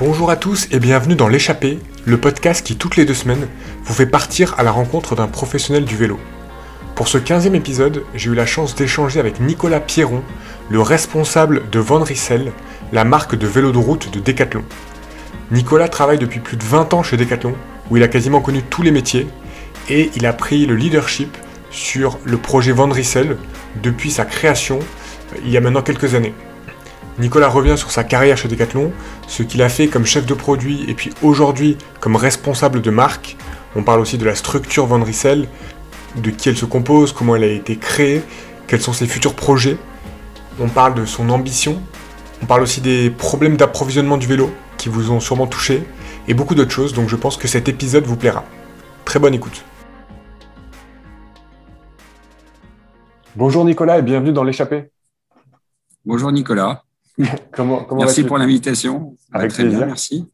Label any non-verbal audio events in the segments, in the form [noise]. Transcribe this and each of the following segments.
Bonjour à tous et bienvenue dans L'échappée, le podcast qui toutes les deux semaines vous fait partir à la rencontre d'un professionnel du vélo. Pour ce 15e épisode, j'ai eu la chance d'échanger avec Nicolas Pierron, le responsable de Van la marque de vélo de route de Decathlon. Nicolas travaille depuis plus de 20 ans chez Decathlon, où il a quasiment connu tous les métiers, et il a pris le leadership sur le projet Van Rissel depuis sa création il y a maintenant quelques années. Nicolas revient sur sa carrière chez Decathlon, ce qu'il a fait comme chef de produit et puis aujourd'hui comme responsable de marque. On parle aussi de la structure Van Rissel, de qui elle se compose, comment elle a été créée, quels sont ses futurs projets. On parle de son ambition. On parle aussi des problèmes d'approvisionnement du vélo qui vous ont sûrement touché et beaucoup d'autres choses. Donc je pense que cet épisode vous plaira. Très bonne écoute. Bonjour Nicolas et bienvenue dans l'échappée. Bonjour Nicolas. [laughs] comment, merci pour l'invitation. Avec Très plaisir. bien, merci.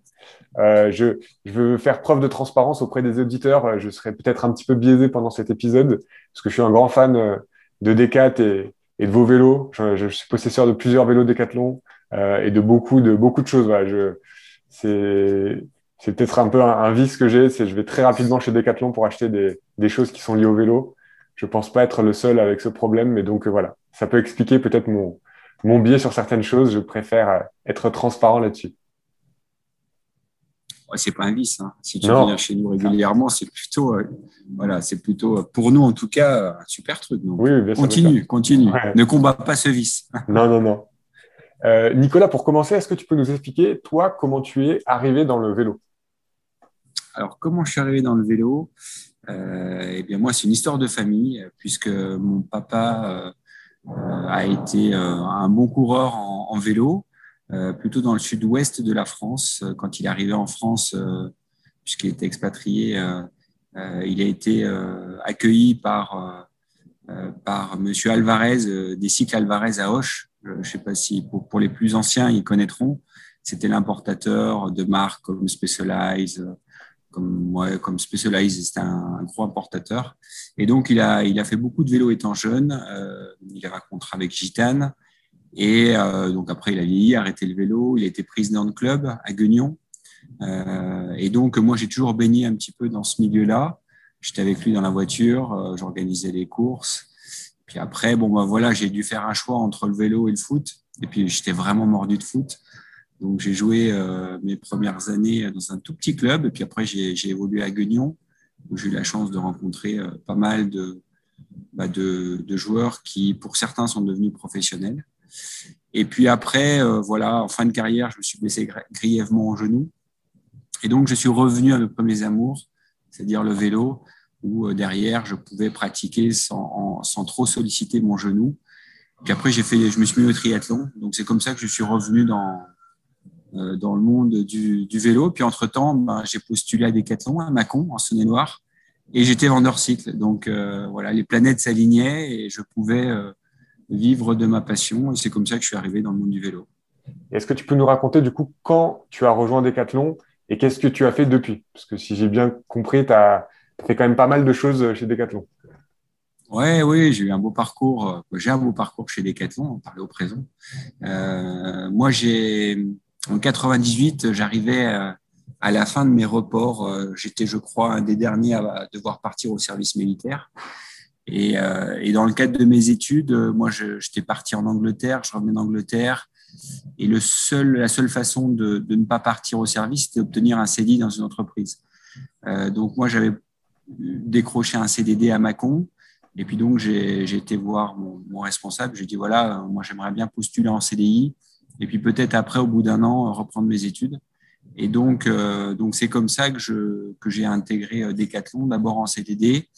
Euh, je, je, veux faire preuve de transparence auprès des auditeurs. Je serai peut-être un petit peu biaisé pendant cet épisode parce que je suis un grand fan euh, de Decat et, et de vos vélos. Je, je, suis possesseur de plusieurs vélos Decathlon euh, et de beaucoup de beaucoup de choses. Voilà, je, c'est c'est peut-être un peu un, un vice que j'ai, c'est je vais très rapidement chez Decathlon pour acheter des, des choses qui sont liées au vélo. Je pense pas être le seul avec ce problème, mais donc euh, voilà, ça peut expliquer peut-être mon mon biais sur certaines choses. Je préfère euh, être transparent là-dessus. Ouais, c'est pas un vice. Hein. Si tu non. viens chez nous régulièrement, c'est plutôt, euh, voilà, c'est plutôt pour nous en tout cas un super truc. Donc, oui, bien continue, continue. Ouais. Ne combat pas ce vice. [laughs] non, non, non. Euh, Nicolas, pour commencer, est-ce que tu peux nous expliquer, toi, comment tu es arrivé dans le vélo? Alors, comment je suis arrivé dans le vélo? Euh, Eh bien, moi, c'est une histoire de famille, puisque mon papa euh, a été euh, un bon coureur en, vélo. Euh, plutôt dans le sud-ouest de la France. Quand il est arrivé en France, euh, puisqu'il était expatrié, euh, il a été accueilli par, par Monsieur Alvarez, des cycles Alvarez à Hoche. Je ne sais pas si pour, pour, les plus anciens, ils connaîtront. C'était l'importateur de marques comme Specialized, comme, ouais, comme Specialized, c'était un, gros importateur. Et donc, il a, il a fait beaucoup de vélos étant jeune. il a un contrat avec Gitane. Et euh, donc après, il a vieilli, arrêté le vélo. Il a été président de club à Guignon. Euh, et donc, moi, j'ai toujours baigné un petit peu dans ce milieu-là. J'étais avec lui dans la voiture, euh, j'organisais les courses. Puis après, bon, ben voilà, j'ai dû faire un choix entre le vélo et le foot. Et puis, j'étais vraiment mordu de foot. Donc, j'ai joué euh, mes premières années dans un tout petit club. Et puis après, j'ai évolué à Guignon, où j'ai eu la chance de rencontrer euh, pas mal de, bah, de, de joueurs qui, pour certains, sont devenus professionnels. Et puis après, euh, voilà, en fin de carrière, je me suis blessé grièvement au genou. Et donc, je suis revenu à mes premiers amours, c'est-à-dire le vélo, où euh, derrière, je pouvais pratiquer sans, sans trop solliciter mon genou. Puis après, j'ai fait, je me suis mis au triathlon. Donc, c'est comme ça que je suis revenu dans, dans le monde du, du vélo. Puis entre-temps, ben, j'ai postulé à Decathlon, à Mâcon, en Saône-et-Loire. Et j'étais vendeur cycle. Donc, euh, voilà, les planètes s'alignaient et je pouvais euh, vivre de ma passion. Et c'est comme ça que je suis arrivé dans le monde du vélo. Est-ce que tu peux nous raconter du coup quand tu as rejoint Decathlon et qu'est-ce que tu as fait depuis? Parce que si j'ai bien compris, tu as fait quand même pas mal de choses chez Decathlon. Ouais, oui, j'ai eu un beau parcours. J'ai un beau parcours chez Decathlon, on parlait au présent. Euh, moi, j'ai en 98, j'arrivais à la fin de mes reports. J'étais, je crois, un des derniers à devoir partir au service militaire. Et, euh, dans le cadre de mes études, euh, moi, j'étais parti en Angleterre, je revenais d'Angleterre. Et la seule façon de, ne pas partir au service, c'était d'obtenir un CDI dans une entreprise. Euh, donc, moi, j'avais décroché un CDD à Mâcon. Et puis, donc, j'ai été voir mon responsable. J'ai dit, voilà, moi, j'aimerais bien postuler en CDI. Et puis, peut-être après, au bout d'un an, reprendre mes études. Et donc, euh, donc c'est comme ça que je que j'ai intégré Decathlon, d'abord en CDD,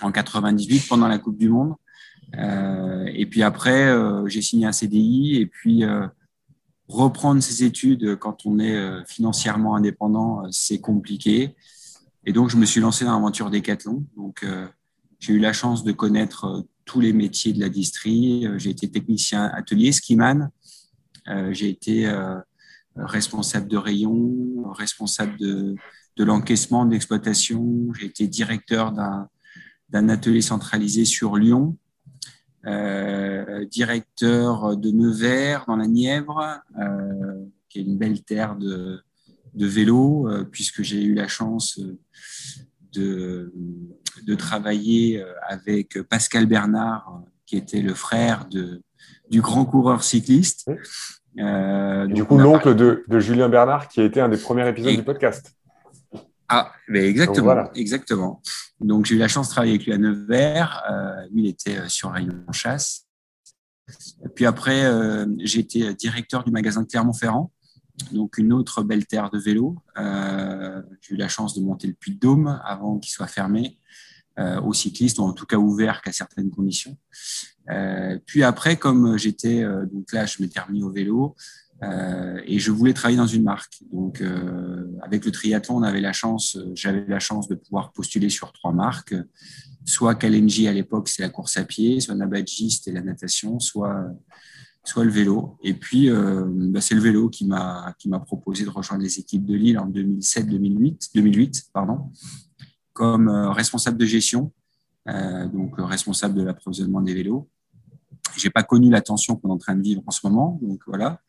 en 98 pendant la Coupe du Monde. Euh, et puis après, euh, j'ai signé un CDI et puis euh, reprendre ses études quand on est euh, financièrement indépendant, c'est compliqué. Et donc, je me suis lancé dans l'aventure Decathlon. Donc, j'ai eu la chance de connaître tous les métiers de la distrie. J'ai été technicien atelier, skiman. J'ai été responsable de rayon, responsable de, l'encaissement, de l'exploitation. J'ai été directeur d'un atelier centralisé sur Lyon, euh, directeur de Nevers dans la Nièvre, euh, qui est une belle terre de, vélo, puisque j'ai eu la chance de, travailler avec Pascal Bernard, qui était le frère du grand coureur cycliste. Du coup, l'oncle de, de, Julien Bernard, qui a été un des premiers épisodes du podcast. Ah, mais exactement, Donc, exactement. Donc j'ai eu la chance de travailler avec lui à Nevers. Euh, lui, il était euh, sur rayon chasse. puis après, euh, j'ai été directeur du magasin de Clermont-Ferrand, donc une autre belle terre de vélo. Euh, j'ai eu la chance de monter le Puy de Dôme avant qu'il soit fermé euh, aux cyclistes, ou en tout cas ouvert qu'à certaines conditions. Euh, puis après, comme j'étais, donc là, je m'étais remis au vélo, euh, et je voulais travailler dans une marque. Donc, euh, avec le triathlon, on avait la chance, j'avais la chance de pouvoir postuler sur trois marques, soit Kalenji à l'époque, c'est la course à pied, soit Nabadji, c'était la natation, soit soit le vélo. Et puis, euh, bah, c'est le vélo qui m'a proposé de rejoindre les équipes de Lille en 2007-2008, 2008 pardon, comme euh, responsable de gestion, euh, donc responsable de l'approvisionnement des vélos j'ai pas connu la tension qu'on est en train de vivre en ce moment, donc voilà.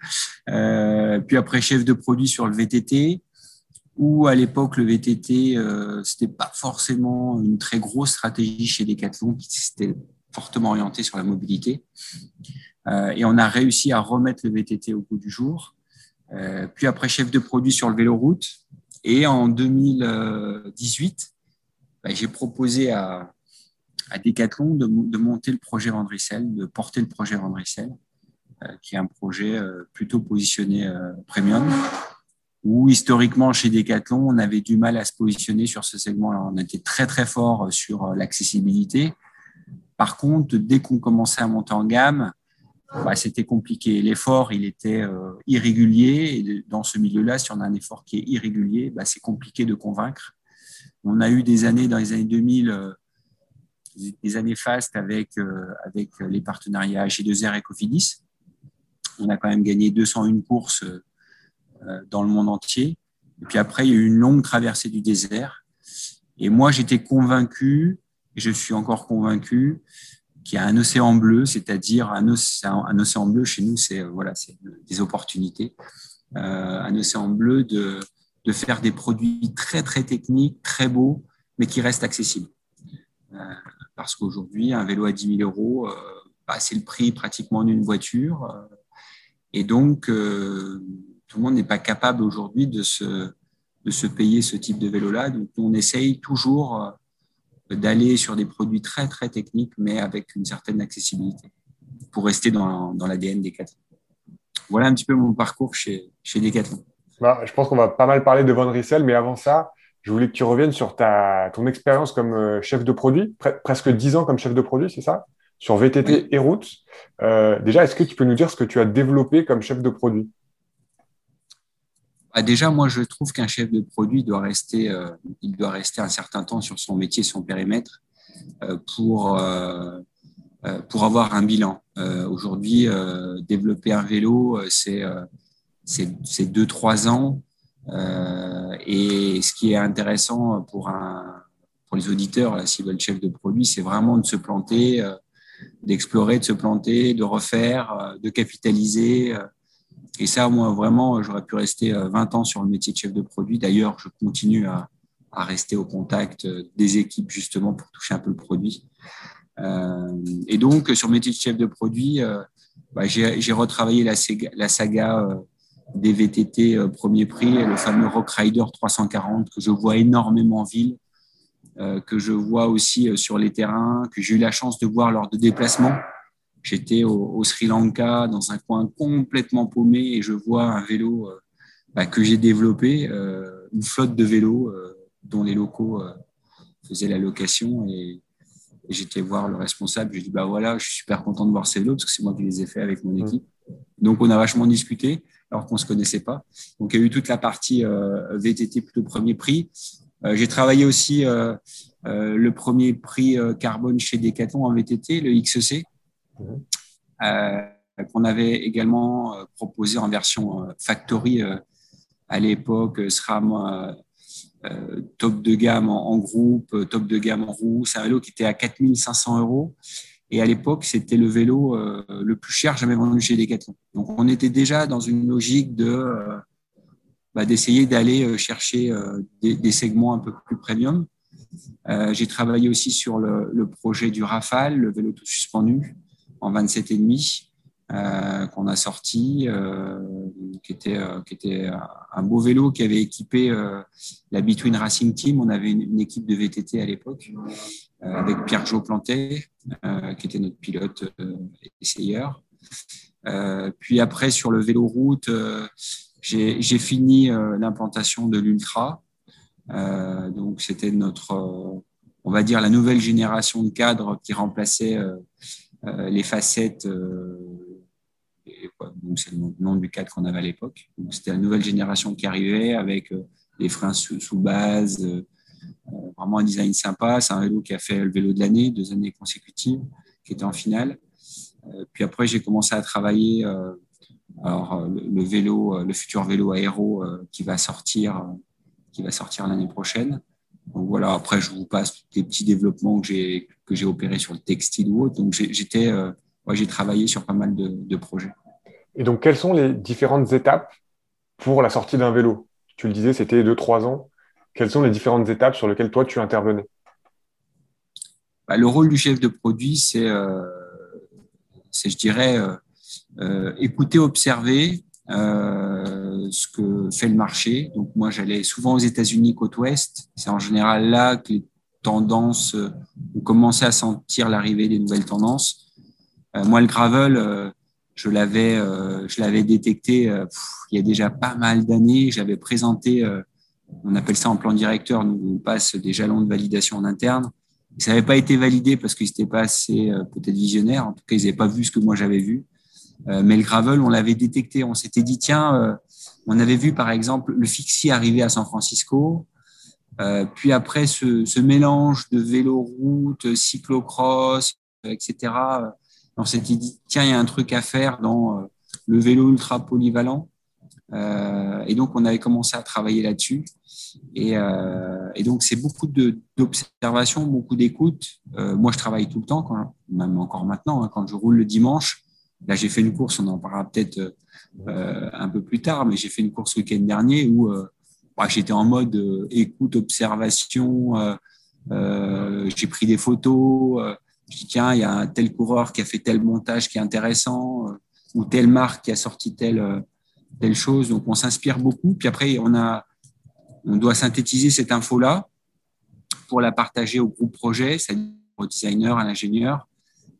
Euh, puis après chef de produit sur le VTT, où à l'époque le VTT euh, c'était pas forcément une très grosse stratégie chez Decathlon, qui s'était fortement orienté sur la mobilité. Euh, et on a réussi à remettre le VTT au goût du jour. Euh, puis après chef de produit sur le vélo route, et en 2018, bah, j'ai proposé à à Decathlon de, monter le projet Vendrissel, de porter le projet Vendrissel, euh, qui est un projet euh, plutôt positionné euh, premium, où historiquement chez Decathlon, on avait du mal à se positionner sur ce segment-là. On était très très fort sur l'accessibilité. Par contre, dès qu'on commençait à monter en gamme, bah, c'était compliqué. L'effort, il était irrégulier. Dans ce milieu-là, si on a un effort qui est irrégulier, bah, c'est compliqué de convaincre. On a eu des années, dans les années 2000, des années fastes avec, euh, avec les partenariats G2R et Cofidis. On a quand même gagné 201 courses euh, dans le monde entier. Et puis après, il y a eu une longue traversée du désert. Et moi, j'étais convaincu, et je suis encore convaincu, qu'il y a un océan bleu, c'est-à-dire un océan, bleu chez nous, c'est voilà, c'est des opportunités. Euh, un océan bleu de, de faire des produits très très techniques, très beaux, mais qui restent accessibles. Euh, parce qu'aujourd'hui, un vélo à 10 000 euros, euh, bah, c'est le prix pratiquement d'une voiture. Euh, et donc, euh, tout le monde n'est pas capable aujourd'hui de se, de se payer ce type de vélo-là. Donc, on essaye toujours d'aller sur des produits très, très techniques, mais avec une certaine accessibilité pour rester dans, dans l'ADN Decathlon. Voilà un petit peu mon parcours chez, chez Decathlon. Bah, je pense qu'on va pas mal parler de Von Rissel, mais avant ça, je voulais que tu reviennes sur ta, ton expérience comme euh, chef de produit, presque 10 ans comme chef de produit, c'est ça? Sur VTT et route. Euh, déjà, est-ce que tu peux nous dire ce que tu as développé comme chef de produit? Bah Déjà, moi, je trouve qu'un chef de produit doit rester, euh, il doit rester un certain temps sur son métier, son périmètre, pour, pour avoir un bilan. Aujourd'hui, développer un vélo, c'est c'est deux, trois ans et ce qui est intéressant pour, les auditeurs, s'ils veulent chef de produit, c'est vraiment de se planter, euh, d'explorer, de se planter, de refaire, euh, de capitaliser. Et ça, moi, vraiment, j'aurais pu rester 20 ans sur le métier de chef de produit. D'ailleurs, je continue à, rester au contact des équipes justement pour toucher un peu le produit. Euh, et donc, sur le métier de chef de produit, euh, bah, j'ai retravaillé la saga des VTT euh, premier prix, le fameux Rock Rider 340 que je vois énormément en ville, euh, que je vois aussi euh, sur les terrains, que j'ai eu la chance de voir lors de déplacements. J'étais au, Sri Lanka dans un coin complètement paumé et je vois un vélo bah, que j'ai développé, une flotte de vélos dont les locaux faisaient la location et, j'étais voir le responsable. Je lui ai dit bah voilà, je suis super content de voir ces vélos parce que c'est moi qui les ai faits avec mon mmh. équipe. Donc on a vachement discuté alors qu'on se connaissait pas. Donc il y a eu toute la partie euh, VTT plutôt premier prix. Euh, j'ai travaillé aussi euh, le premier prix carbone chez Decathlon en VTT, le XEC, qu'on avait également proposé en version factory à l'époque, SRAM top de gamme en, groupe, top de gamme en roue. C'est un vélo qui était à 4500 euros. Et à l'époque, c'était le vélo le plus cher jamais vendu chez Decathlon. Donc, on était déjà dans une logique de bah, d'essayer d'aller chercher des, segments un peu plus premium. J'ai travaillé aussi sur le, projet du Rafale, le vélo tout suspendu, en 27,5 euh, qu'on a sorti, euh, qui était, euh, qui était un beau vélo qui avait équipé la Between Racing Team. On avait une, équipe de VTT à l'époque avec Pierre-Jo Plantet, qui était notre pilote essayeur. puis après, sur le vélo route, j'ai fini l'implantation de l'Ultra. donc, c'était notre, on va dire, la nouvelle génération de cadres qui remplaçait les facettes c'est le nom du cadre qu'on avait à l'époque. C'était la nouvelle génération qui arrivait avec euh, des freins sous, base, euh, euh, vraiment un design sympa. C'est un vélo qui a fait le vélo de l'année, deux années consécutives, qui était en finale. puis après, j'ai commencé à travailler alors, le, vélo, le futur vélo aéro qui va sortir, qui va sortir l'année prochaine. Donc voilà, après, je vous passe des petits développements que j'ai, que j'ai opérés sur le textile ou autre. Donc j'étais, j'ai travaillé sur pas mal de projets. Et donc, quelles sont les différentes étapes pour la sortie d'un vélo? Tu le disais, c'était 2-3 ans. Quelles sont les différentes étapes sur lesquelles toi, tu intervenais? Bah, Le rôle du chef de produit, c'est, euh, je dirais, euh, euh, écouter, observer ce que fait le marché. Donc, moi, j'allais souvent aux États-Unis, côte ouest. C'est en général là que les tendances, ont commencé à sentir l'arrivée des nouvelles tendances. moi, le gravel, je l'avais, euh, je l'avais détecté euh, il y a déjà pas mal d'années. J'avais présenté, euh, on appelle ça en plan directeur, nous on passe des jalons de validation en interne. Ça n'avait pas été validé parce qu'ils n'étaient pas assez peut-être visionnaires. En tout cas, ils n'avaient pas vu ce que moi j'avais vu. mais le gravel, on l'avait détecté. On s'était dit, tiens, on avait vu par exemple le fixie arriver à San Francisco. puis après, ce, mélange de vélo-route, cyclocross, etc., on s'était dit, tiens, il y a un truc à faire dans euh, le vélo ultra polyvalent. Euh, et donc, on avait commencé à travailler là-dessus. Et, euh, donc, c'est beaucoup d'observation, beaucoup d'écoute. moi, je travaille tout le temps, même encore maintenant, hein, quand je roule le dimanche. Là, j'ai fait une course, on en parlera peut-être un peu plus tard, mais j'ai fait une course le week-end dernier où bah, j'étais en mode écoute, observation. j'ai pris des photos je dis, tiens, il y a un tel coureur qui a fait tel montage qui est intéressant, euh, ou telle marque qui a sorti euh, telle chose. Donc, on s'inspire beaucoup. Puis après, on, a, on doit synthétiser cette info-là pour la partager au groupe projet, c'est-à-dire au designer, à l'ingénieur.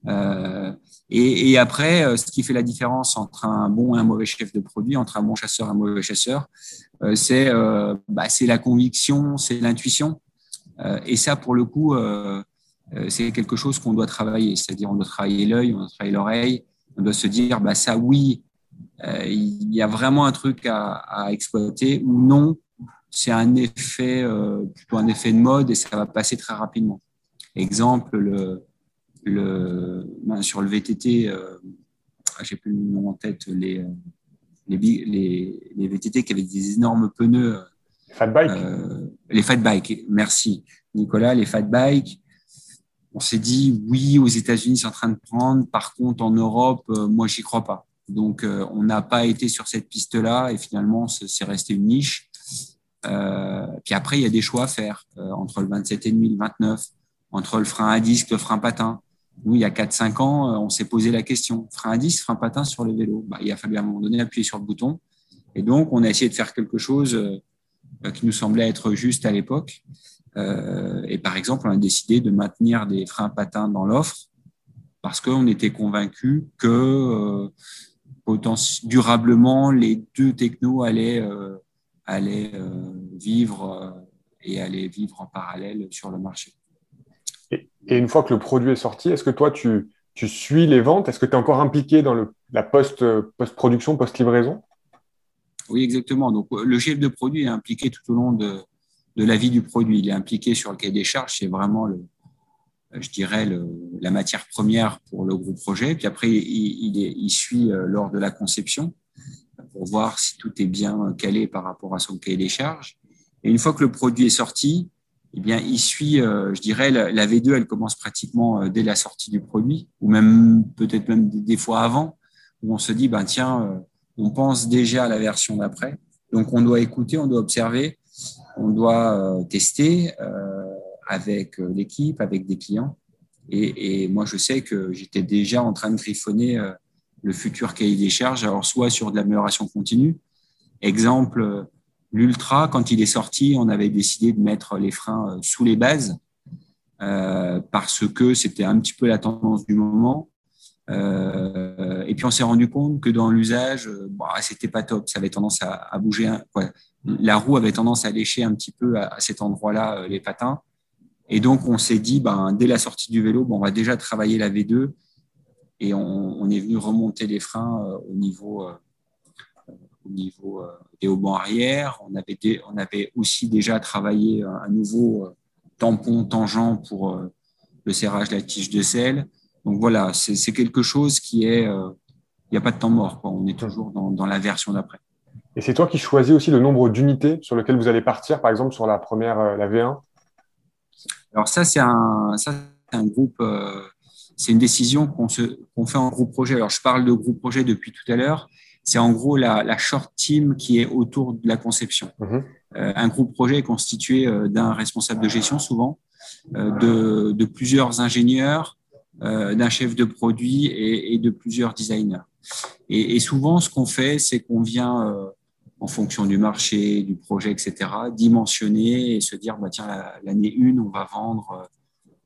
Euh, et, après, ce qui fait la différence entre un bon et un mauvais chef de produit, entre un bon chasseur et un mauvais chasseur, c'est bah, la conviction, c'est l'intuition. et ça, pour le coup, euh, c'est quelque chose qu'on doit travailler. C'est-à-dire, on doit travailler l'œil, on doit travailler l'oreille, on doit se dire, bah, ça, oui, euh, il y a vraiment un truc à, exploiter, ou non, c'est un effet, euh, plutôt un effet de mode et ça va passer très rapidement. Exemple, le, le, ben, sur le VTT, ah, j'ai plus le nom en tête, les, les, les, VTT qui avaient des énormes pneus. Fat bike. les fat bike, merci Nicolas, les fat bike on s'est dit oui, aux États-Unis, c'est en train de prendre. Par contre, en Europe, euh, moi, j'y crois pas. Donc, euh, on n'a pas été sur cette piste-là et finalement, c'est resté une niche. Euh, puis après, il y a des choix à faire entre le 27,5 et le 29, entre le frein à disque, le frein patin. Nous, il y a 4-5 ans, on s'est posé la question frein à disque, frein patin sur le vélo. Bah, il a fallu à un moment donné appuyer sur le bouton. Et donc, on a essayé de faire quelque chose qui nous semblait être juste à l'époque. Euh, et par exemple, on a décidé de maintenir des freins patins dans l'offre parce qu'on était convaincu que euh, durablement, les deux technos allaient, euh, allaient vivre et allaient vivre en parallèle sur le marché. Et, une fois que le produit est sorti, est-ce que toi, tu, tu suis les ventes? Est-ce que tu es encore impliqué dans le, la post-production, post-livraison? Oui, exactement. Donc, le chef de produit est impliqué tout au long de, de la vie du produit. Il est impliqué sur le cahier des charges, c'est vraiment, le, je dirais, le, la matière première pour le gros projet. Puis après, il, il, suit euh, lors de la conception pour voir si tout est bien calé par rapport à son cahier des charges. Et une fois que le produit est sorti, eh bien, il suit, euh, je dirais, la, V2, elle commence pratiquement euh, dès la sortie du produit, ou même peut-être même des fois avant, où on se dit, ben, tiens, on pense déjà à la version d'après. Donc, on doit écouter, on doit observer, on doit tester avec l'équipe, avec des clients. Et, moi, je sais que j'étais déjà en train de griffonner le futur cahier des charges, alors soit sur de l'amélioration continue. Exemple, l'Ultra, quand il est sorti, on avait décidé de mettre les freins euh, sous les bases euh, parce que c'était un petit peu la tendance du moment. Euh, et puis on s'est rendu compte que dans l'usage, bah, c'était pas top. Ça avait tendance à, bouger. La roue avait tendance à lécher un petit peu à, cet endroit-là les patins. Et donc on s'est dit, ben, dès la sortie du vélo, on va déjà travailler la V2 et on, est venu remonter les freins au niveau au niveau euh, des haubans arrière. On avait, on avait aussi déjà travaillé un nouveau euh, tampon tangent pour euh, le serrage de la tige de sel. Donc voilà, c'est quelque chose qui est. Il n'y a pas de temps mort. On est toujours dans, la version d'après. Et c'est toi qui choisis aussi le nombre d'unités sur lesquelles vous allez partir, par exemple sur la première, la V1 Alors ça, c'est un, un groupe, c'est une décision qu'on qu'on fait en groupe projet. Alors je parle de groupe projet depuis tout à l'heure, c'est en gros la, short team qui est autour de la conception. Mhm. Euh, un groupe projet est constitué euh, d'un responsable de gestion souvent, euh, de, plusieurs ingénieurs, d'un chef de produit et, de plusieurs designers. Et, souvent, ce qu'on fait, c'est qu'on vient, en fonction du marché, du projet, etc., dimensionner et se dire, bah, tiens, l'année 1, on va vendre,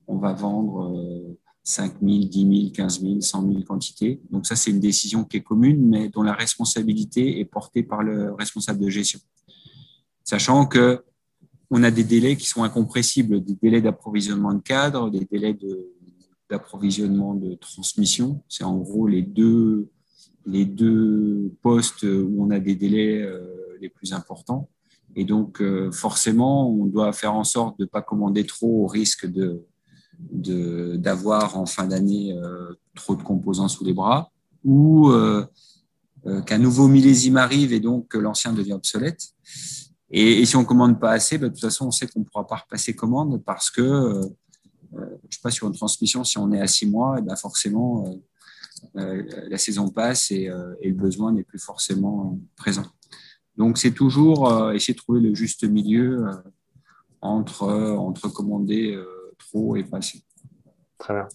on va vendre 5 000, 10 000, 15 000, 100 000 quantités. Donc ça, c'est une décision qui est commune, mais dont la responsabilité est portée par le responsable de gestion. Sachant que on a des délais qui sont incompressibles, des délais d'approvisionnement de cadre, des délais d'approvisionnement de, transmission. C'est en gros les deux, les deux postes où on a des délais euh, les plus importants. Et donc, euh, forcément, on doit faire en sorte de ne pas commander trop au risque de, d'avoir en fin d'année euh, trop de composants sous les bras ou euh, qu'un nouveau millésime arrive et donc que l'ancien devient obsolète. Et, si on commande pas assez, bah, de toute façon, on sait qu'on ne pourra pas repasser commande parce que, je sais pas, sur une transmission, si on est à six mois, et eh ben forcément, la saison passe et, et le besoin n'est plus forcément présent. Donc, c'est toujours essayer de trouver le juste milieu entre, entre commander trop et passé. Très bien.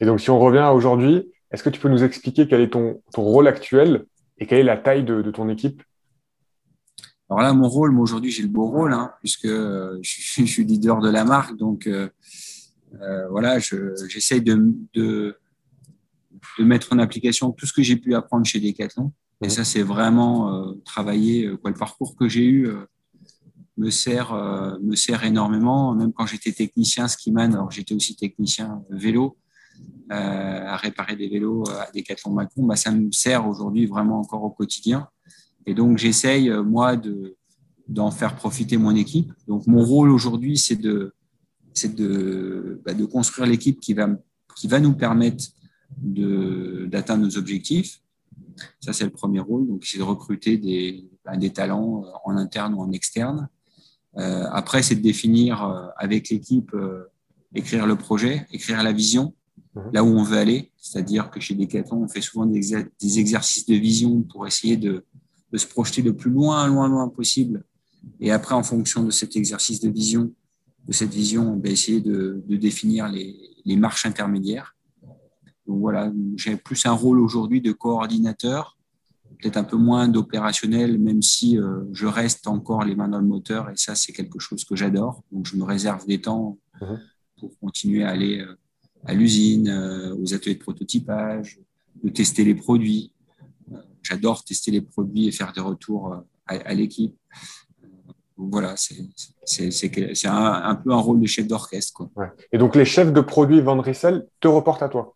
Et donc, si on revient à aujourd'hui, est-ce que tu peux nous expliquer quel est ton, ton rôle actuel et quelle est la taille de, ton équipe? Alors là, mon rôle, moi aujourd'hui, j'ai le beau rôle, hein, puisque euh, je, suis [laughs] leader de la marque. Donc, euh, euh, voilà, j'essaye de, de, de, mettre en application tout ce que j'ai pu apprendre chez Decathlon. Et mmh. ça, c'est vraiment travailler quoi, le parcours que j'ai eu me sert, euh, me sert énormément. Même quand j'étais technicien skiman, alors j'étais aussi technicien vélo, euh, à réparer des vélos à Decathlon Macron, bah, ça me sert aujourd'hui vraiment encore au quotidien. Et donc j'essaye, euh, moi, de, d'en faire profiter mon équipe. Donc mon rôle aujourd'hui, c'est de, c'est de, bah, de construire l'équipe qui va, qui va nous permettre d'atteindre nos objectifs. Ça, c'est le premier rôle. Donc, c'est de recruter des, bah, des talents en interne ou en externe. Euh, après, c'est de définir euh, avec l'équipe, euh, écrire le projet, écrire la vision, mhm. là où on veut aller. C'est-à-dire que chez Decathlon, on fait souvent des, exercices de vision pour essayer de, se projeter le plus loin, loin, loin possible. Et après, en fonction de cet exercice de vision, de cette vision, on va essayer de, définir les, les, marches intermédiaires. Donc voilà, j'ai plus un rôle aujourd'hui de coordinateur peut-être un peu moins d'opérationnel, même si euh, je reste encore les mains dans le moteur. Et ça, c'est quelque chose que j'adore. Donc, je me réserve des temps mhm. pour continuer à aller euh, à l'usine, euh, aux ateliers de prototypage, de tester les produits. J'adore tester les produits et faire des retours à, l'équipe. voilà, c'est un, un, peu un rôle de chef d'orchestre. Et donc, les chefs de produits Van te reportent à toi?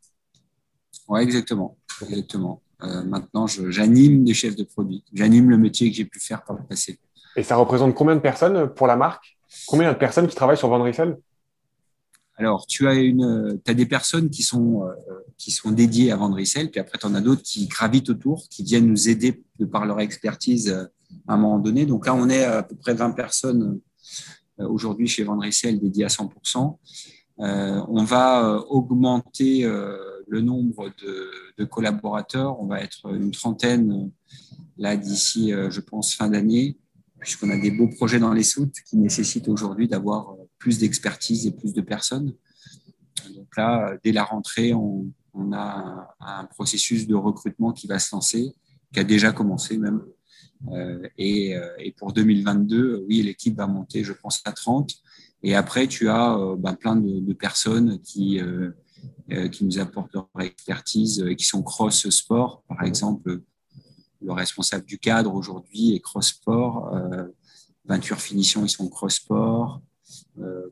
Oui, exactement. exactement. Euh, maintenant, j'anime des chefs de produits. J'anime le métier que j'ai pu faire par le passé. Et ça représente combien de personnes pour la marque? Combien de personnes qui travaillent sur Van alors, tu as, une, as des personnes qui sont, euh, qui sont dédiées à Van puis après, tu en as d'autres qui gravitent autour, qui viennent nous aider de par leur expertise euh, à un moment donné. Donc là, on est à peu près 20 personnes aujourd'hui chez Van dédiées à 100%. on va augmenter le nombre de, collaborateurs. On va être une trentaine là d'ici, je pense, fin d'année, puisqu'on a des beaux projets dans les soutes qui nécessitent aujourd'hui d'avoir plus d'expertise et plus de personnes. Donc là, dès la rentrée, on, a un, processus de recrutement qui va se lancer, qui a déjà commencé même. et, pour 2022, oui, l'équipe va monter, je pense, à 30. Et après, tu as euh, ben, plein de, personnes qui, euh, euh, qui nous apportent leur expertise et qui sont cross-sport. Par exemple, le responsable du cadre aujourd'hui est cross-sport. Venture Finition, ils sont cross-sport.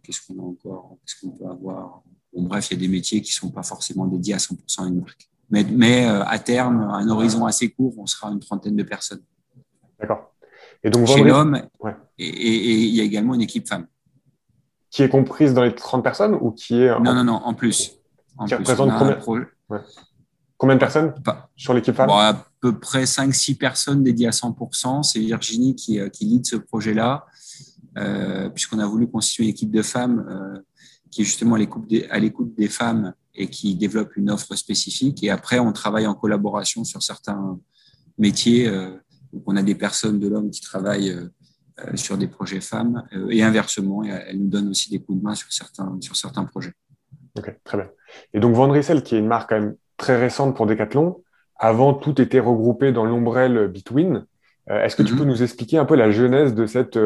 Qu'est-ce qu'on a encore Qu'est-ce qu'on peut avoir? Bon, Bref, il y a des métiers qui ne sont pas forcément dédiés à 100% à une marque. Mais, mais à terme, à un horizon assez court, on sera une trentaine de personnes. D'accord. Et donc, Chez l'homme, et il y a également une équipe femme qui est comprise dans les 30 personnes ou qui est. Non, non, non, en plus. Qui représente combien, combien de personnes sur l'équipe femme À peu près 5-6 personnes dédiées à 100%. C'est Virginie qui, euh, qui lead ce projet-là, euh, puisqu'on a voulu constituer une équipe de femmes euh, qui est justement à l'écoute des, femmes et qui développe une offre spécifique. Et après, on travaille en collaboration sur certains métiers. donc, on a des personnes de l'homme qui travaillent sur des projets femmes et inversement, elle nous donne aussi des coups de main sur certains, sur certains projets. Ok, très bien. Et donc Vendrissel, qui est une marque quand même très récente pour Decathlon, avant tout était regroupé dans l'ombrelle Between. Euh, est-ce que tu mhm. peux nous expliquer un peu la genèse de cette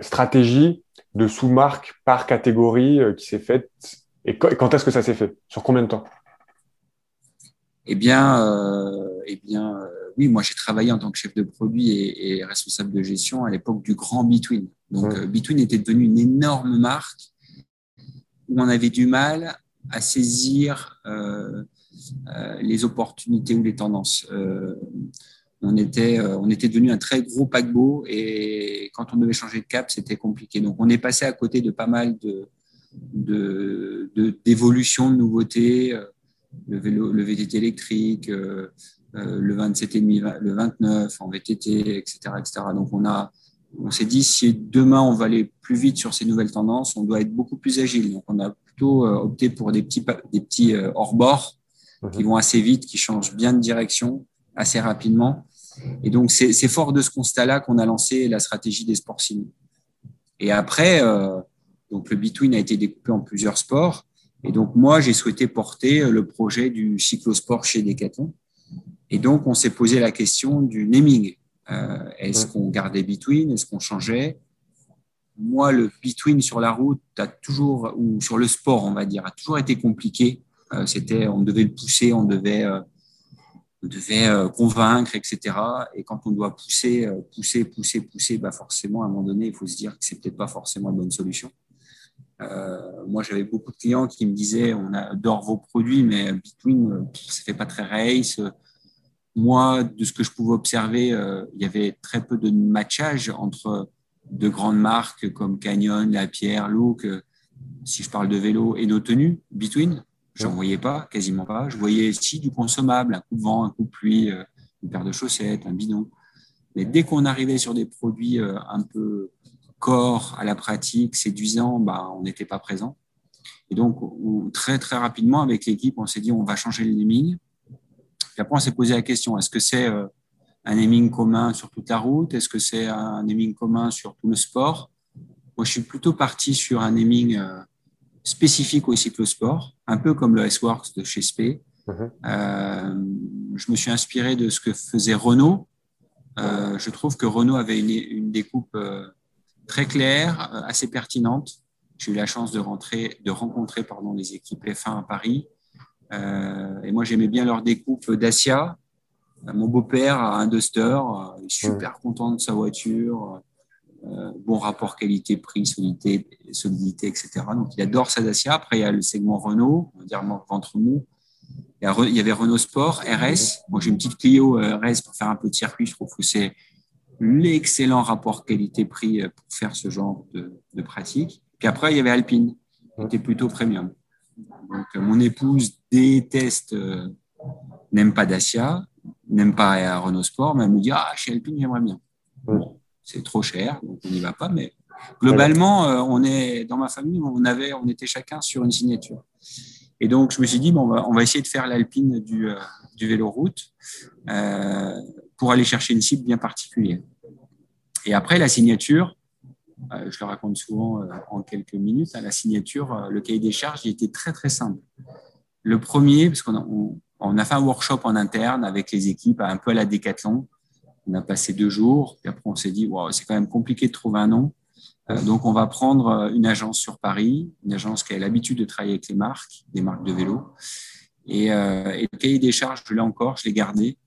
stratégie de sous-marque par catégorie qui s'est faite et quand est-ce que ça s'est fait? Sur combien de temps? Eh bien, eh bien oui, moi j'ai travaillé en tant que chef de produit et, responsable de gestion à l'époque du grand Between. Donc euh, Between était devenu une énorme marque où on avait du mal à saisir euh, euh, les opportunités ou les tendances. on était, était devenu un très gros paquebot et quand on devait changer de cap, c'était compliqué. Donc on est passé à côté de pas mal de d'évolutions, de, de, nouveautés, le, vélo, le VTT électrique, euh, le 27,5, le 29 en VTT, etc. etc. Donc on, a, on s'est dit, si demain on va aller plus vite sur ces nouvelles tendances, on doit être beaucoup plus agile. Donc on a plutôt euh, opté pour des petits, des petits euh, hors-bord mhm. qui vont assez vite, qui changent bien de direction assez rapidement. Et donc, c'est, fort de ce constat-là qu'on a lancé la stratégie des sports signés. Et après, donc le Between a été découpé en plusieurs sports. Et donc, moi, j'ai souhaité porter le projet du cyclosport chez Decathlon. Et donc, on s'est posé la question du naming. Euh, est-ce qu'on gardait Between Est-ce qu'on changeait? Moi, le Between sur la route a toujours, ou sur le sport, on va dire, a toujours été compliqué. Euh, c'était, on devait le pousser, on devait, euh, on devait convaincre, etc. Et quand on doit pousser, pousser, pousser, pousser, bah forcément, à un moment donné, il faut se dire que c'est peut-être pas forcément la bonne solution. moi, j'avais beaucoup de clients qui me disaient on adore vos produits, mais Between, ça fait pas très race moi, de ce que je pouvais observer, euh, il y avait très peu de matchage entre de grandes marques comme Canyon, La Pierre, Look, euh, si je parle de vélo, et nos tenues, Between. Je n'en voyais pas, quasiment pas. Je voyais si du consommable, un coup de vent, un coup de pluie, euh, une paire de chaussettes, un bidon. Mais dès qu'on arrivait sur des produits un peu corps à la pratique, séduisants, bah, on n'était pas présent. Et donc, très, très rapidement, avec l'équipe, on s'est dit, on va changer le naming puis après, on s'est posé la question, est-ce que c'est euh, un naming commun sur toute la route? Est-ce que c'est un naming commun sur tout le sport? Moi, je suis plutôt parti sur un naming euh, spécifique au cyclosport, un peu comme le S-Works de chez SP. Mhm. Euh, je me suis inspiré de ce que faisait Renault. je trouve que Renault avait une, découpe très claire, assez pertinente. J'ai eu la chance de, rentrer, de rencontrer pardon, les équipes F1 à Paris. Euh, et moi, j'aimais bien leur découpe Dacia. Euh, mon beau-père a un Duster, euh, il est super content de sa voiture, bon rapport qualité-prix, solidité, solidité, etc. Donc, il adore sa Dacia. Après, il y a le segment Renault, on va dire ventre mou. Il y avait Renault Sport, RS. Moi, j'ai une petite Clio RS pour faire un peu de circuit. Je trouve que c'est l'excellent rapport qualité-prix pour faire ce genre de, de pratique. Puis après, il y avait Alpine, qui était plutôt premium. Donc, mon épouse déteste, euh, n'aime pas Dacia, n'aime pas Renault Sport, mais elle me dit Ah, chez Alpine, j'aimerais bien. c'est trop cher, donc on n'y va pas, mais globalement, euh, on est, dans ma famille, on, avait, on était chacun sur une signature. Et donc, je me suis dit, bon, on va, essayer de faire l'alpine du, du vélo route pour aller chercher une cible bien particulière. Et après, la signature, euh, je le raconte souvent euh, en quelques minutes, la signature, euh, le cahier des charges, il était très, très simple. Le premier, parce qu'on a, fait un workshop en interne avec les équipes, un peu à la décathlon. On a passé deux jours, puis après on s'est dit, wow, c'est quand même compliqué de trouver un nom. donc on va prendre une agence sur Paris, une agence qui a l'habitude de travailler avec les marques, des marques de vélo. Et, et le cahier des charges, je l'ai encore, je l'ai gardé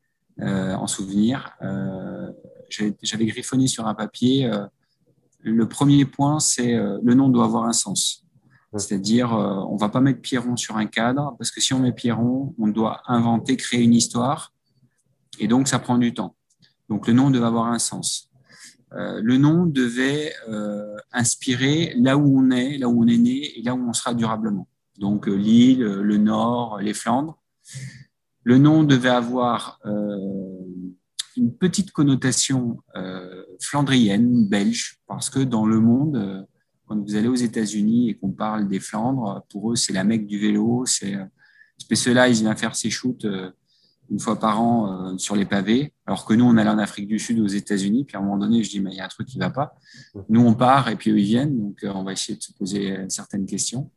en souvenir. J'avais griffonné sur un papier le premier point, c'est euh, le nom doit avoir un sens. C'est-à-dire, euh, on va pas mettre Pierron sur un cadre, parce que si on met Pierron, on doit inventer, créer une histoire, et donc ça prend du temps. Donc le nom devait avoir un sens. Euh, le nom devait inspirer là où on est, là où on est né, et là où on sera durablement. Donc l'île, le Nord, les Flandres. Le nom devait avoir une petite connotation euh, flandrienne, belge, parce que dans le monde, euh, quand vous allez aux États-Unis et qu'on parle des Flandres, pour eux, c'est la mecque du vélo. C'est euh, Specialized vient faire ses shoots une fois par an sur les pavés, alors que nous, on allait en Afrique du Sud, aux États-Unis, puis à un moment donné, je dis, mais il y a un truc qui ne va pas. Nous, on part et puis eux, ils viennent, donc on va essayer de se poser certaines questions.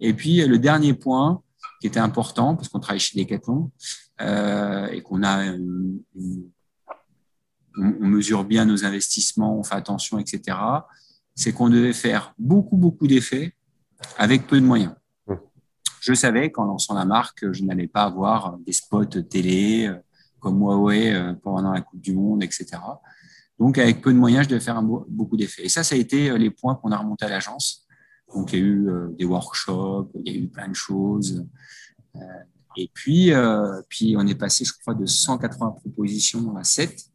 Et puis, le dernier point qui était important, parce qu'on travaille chez Decathlon, euh, et qu'on a une, on, mesure bien nos investissements, on fait attention, etc., c'est qu'on devait faire beaucoup, beaucoup d'effets avec peu de moyens. Je savais qu'en lançant la marque, je n'allais pas avoir des spots télé euh, comme Huawei euh, pendant la Coupe du Monde, etc. Donc, avec peu de moyens, je devais faire beaucoup d'effets. Et ça, ça a été euh, les points qu'on a remontés à l'agence. Donc, il y a eu des workshops, il y a eu plein de choses. Et puis, puis on est passé, je crois, de 180 propositions à 7.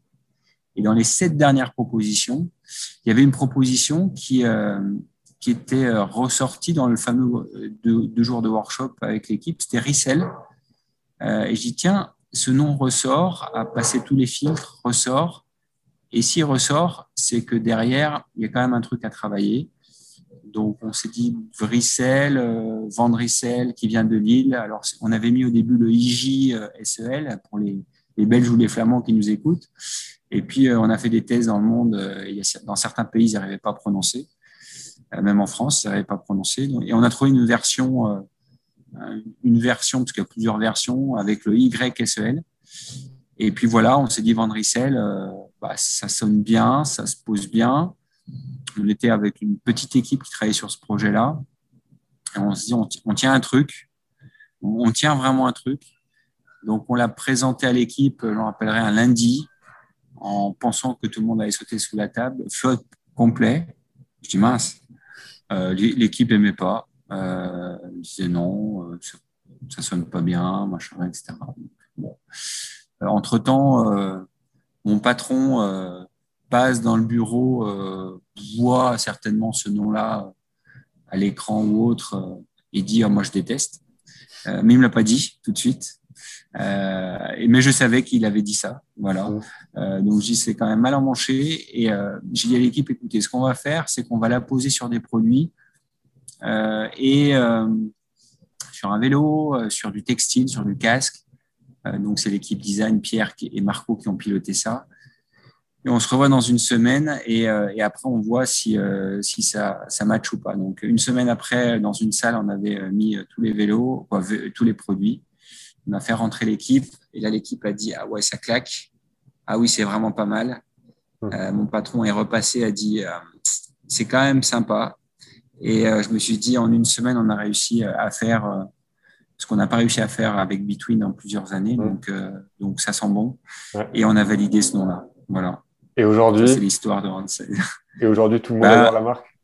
Et dans les sept dernières propositions, il y avait une proposition qui, euh, qui était euh, ressortie dans le fameux euh, deux, jours de workshop avec l'équipe, c'était Rissel. et je dis, tiens, ce nom ressort, a passé tous les filtres, ressort. Et s'il ressort, c'est que derrière, il y a quand même un truc à travailler. Donc, on s'est dit Vrissel, euh, Vandrissel, qui vient de Lille. Alors, on avait mis au début le IJ-SEL pour les, les Belges ou les Flamands qui nous écoutent. Et puis, euh, on a fait des thèses dans le monde. Euh, dans certains pays, ils n'arrivaient pas à prononcer. Euh, même en France, ils n'arrivaient pas à prononcer. Et on a trouvé une version, une version, parce qu'il y a plusieurs versions, avec le YSEL. Et puis voilà, on s'est dit Vandrissel, bah, ça sonne bien, ça se pose bien. On était avec une petite équipe qui travaillait sur ce projet-là. Et on se dit, on, tient un truc, on tient vraiment un truc. Donc on l'a présenté à l'équipe, je rappellerai un lundi en pensant que tout le monde allait sauter sous la table, flotte complet. Je dis mince, euh, l'équipe n'aimait pas. Euh, disait non, euh, ça, ne sonne pas bien, machin, etc. Bon. entre temps, mon patron passe dans le bureau, voit certainement ce nom-là à l'écran ou autre, et dit ah, moi je déteste. mais il me l'a pas dit tout de suite. Euh, mais je savais qu'il avait dit ça. Voilà. Euh, donc, j'y c'est quand même mal emmanché. Et euh, j'ai dit à l'équipe, écoutez, ce qu'on va faire, c'est qu'on va la poser sur des produits et sur un vélo, sur du textile, sur du casque. donc, c'est l'équipe design, Pierre et Marco qui ont piloté ça. Et on se revoit dans une semaine et, et après, on voit si, si ça, ça match ou pas. Donc, une semaine après, dans une salle, on avait mis tous les vélos, tous les produits. On a fait rentrer l'équipe et là, l'équipe a dit Ah ouais, ça claque. Ah oui, c'est vraiment pas mal. Hum. Euh, mon patron est repassé, a dit euh, C'est quand même sympa. Et euh, je me suis dit En une semaine, on a réussi à faire ce qu'on n'a pas réussi à faire avec Between en plusieurs années. Hum. Donc, donc, ça sent bon. Et on a validé ce nom-là. Voilà. Et aujourd'hui C'est l'histoire de Ransel. Et aujourd'hui, tout le monde bah, adore la marque?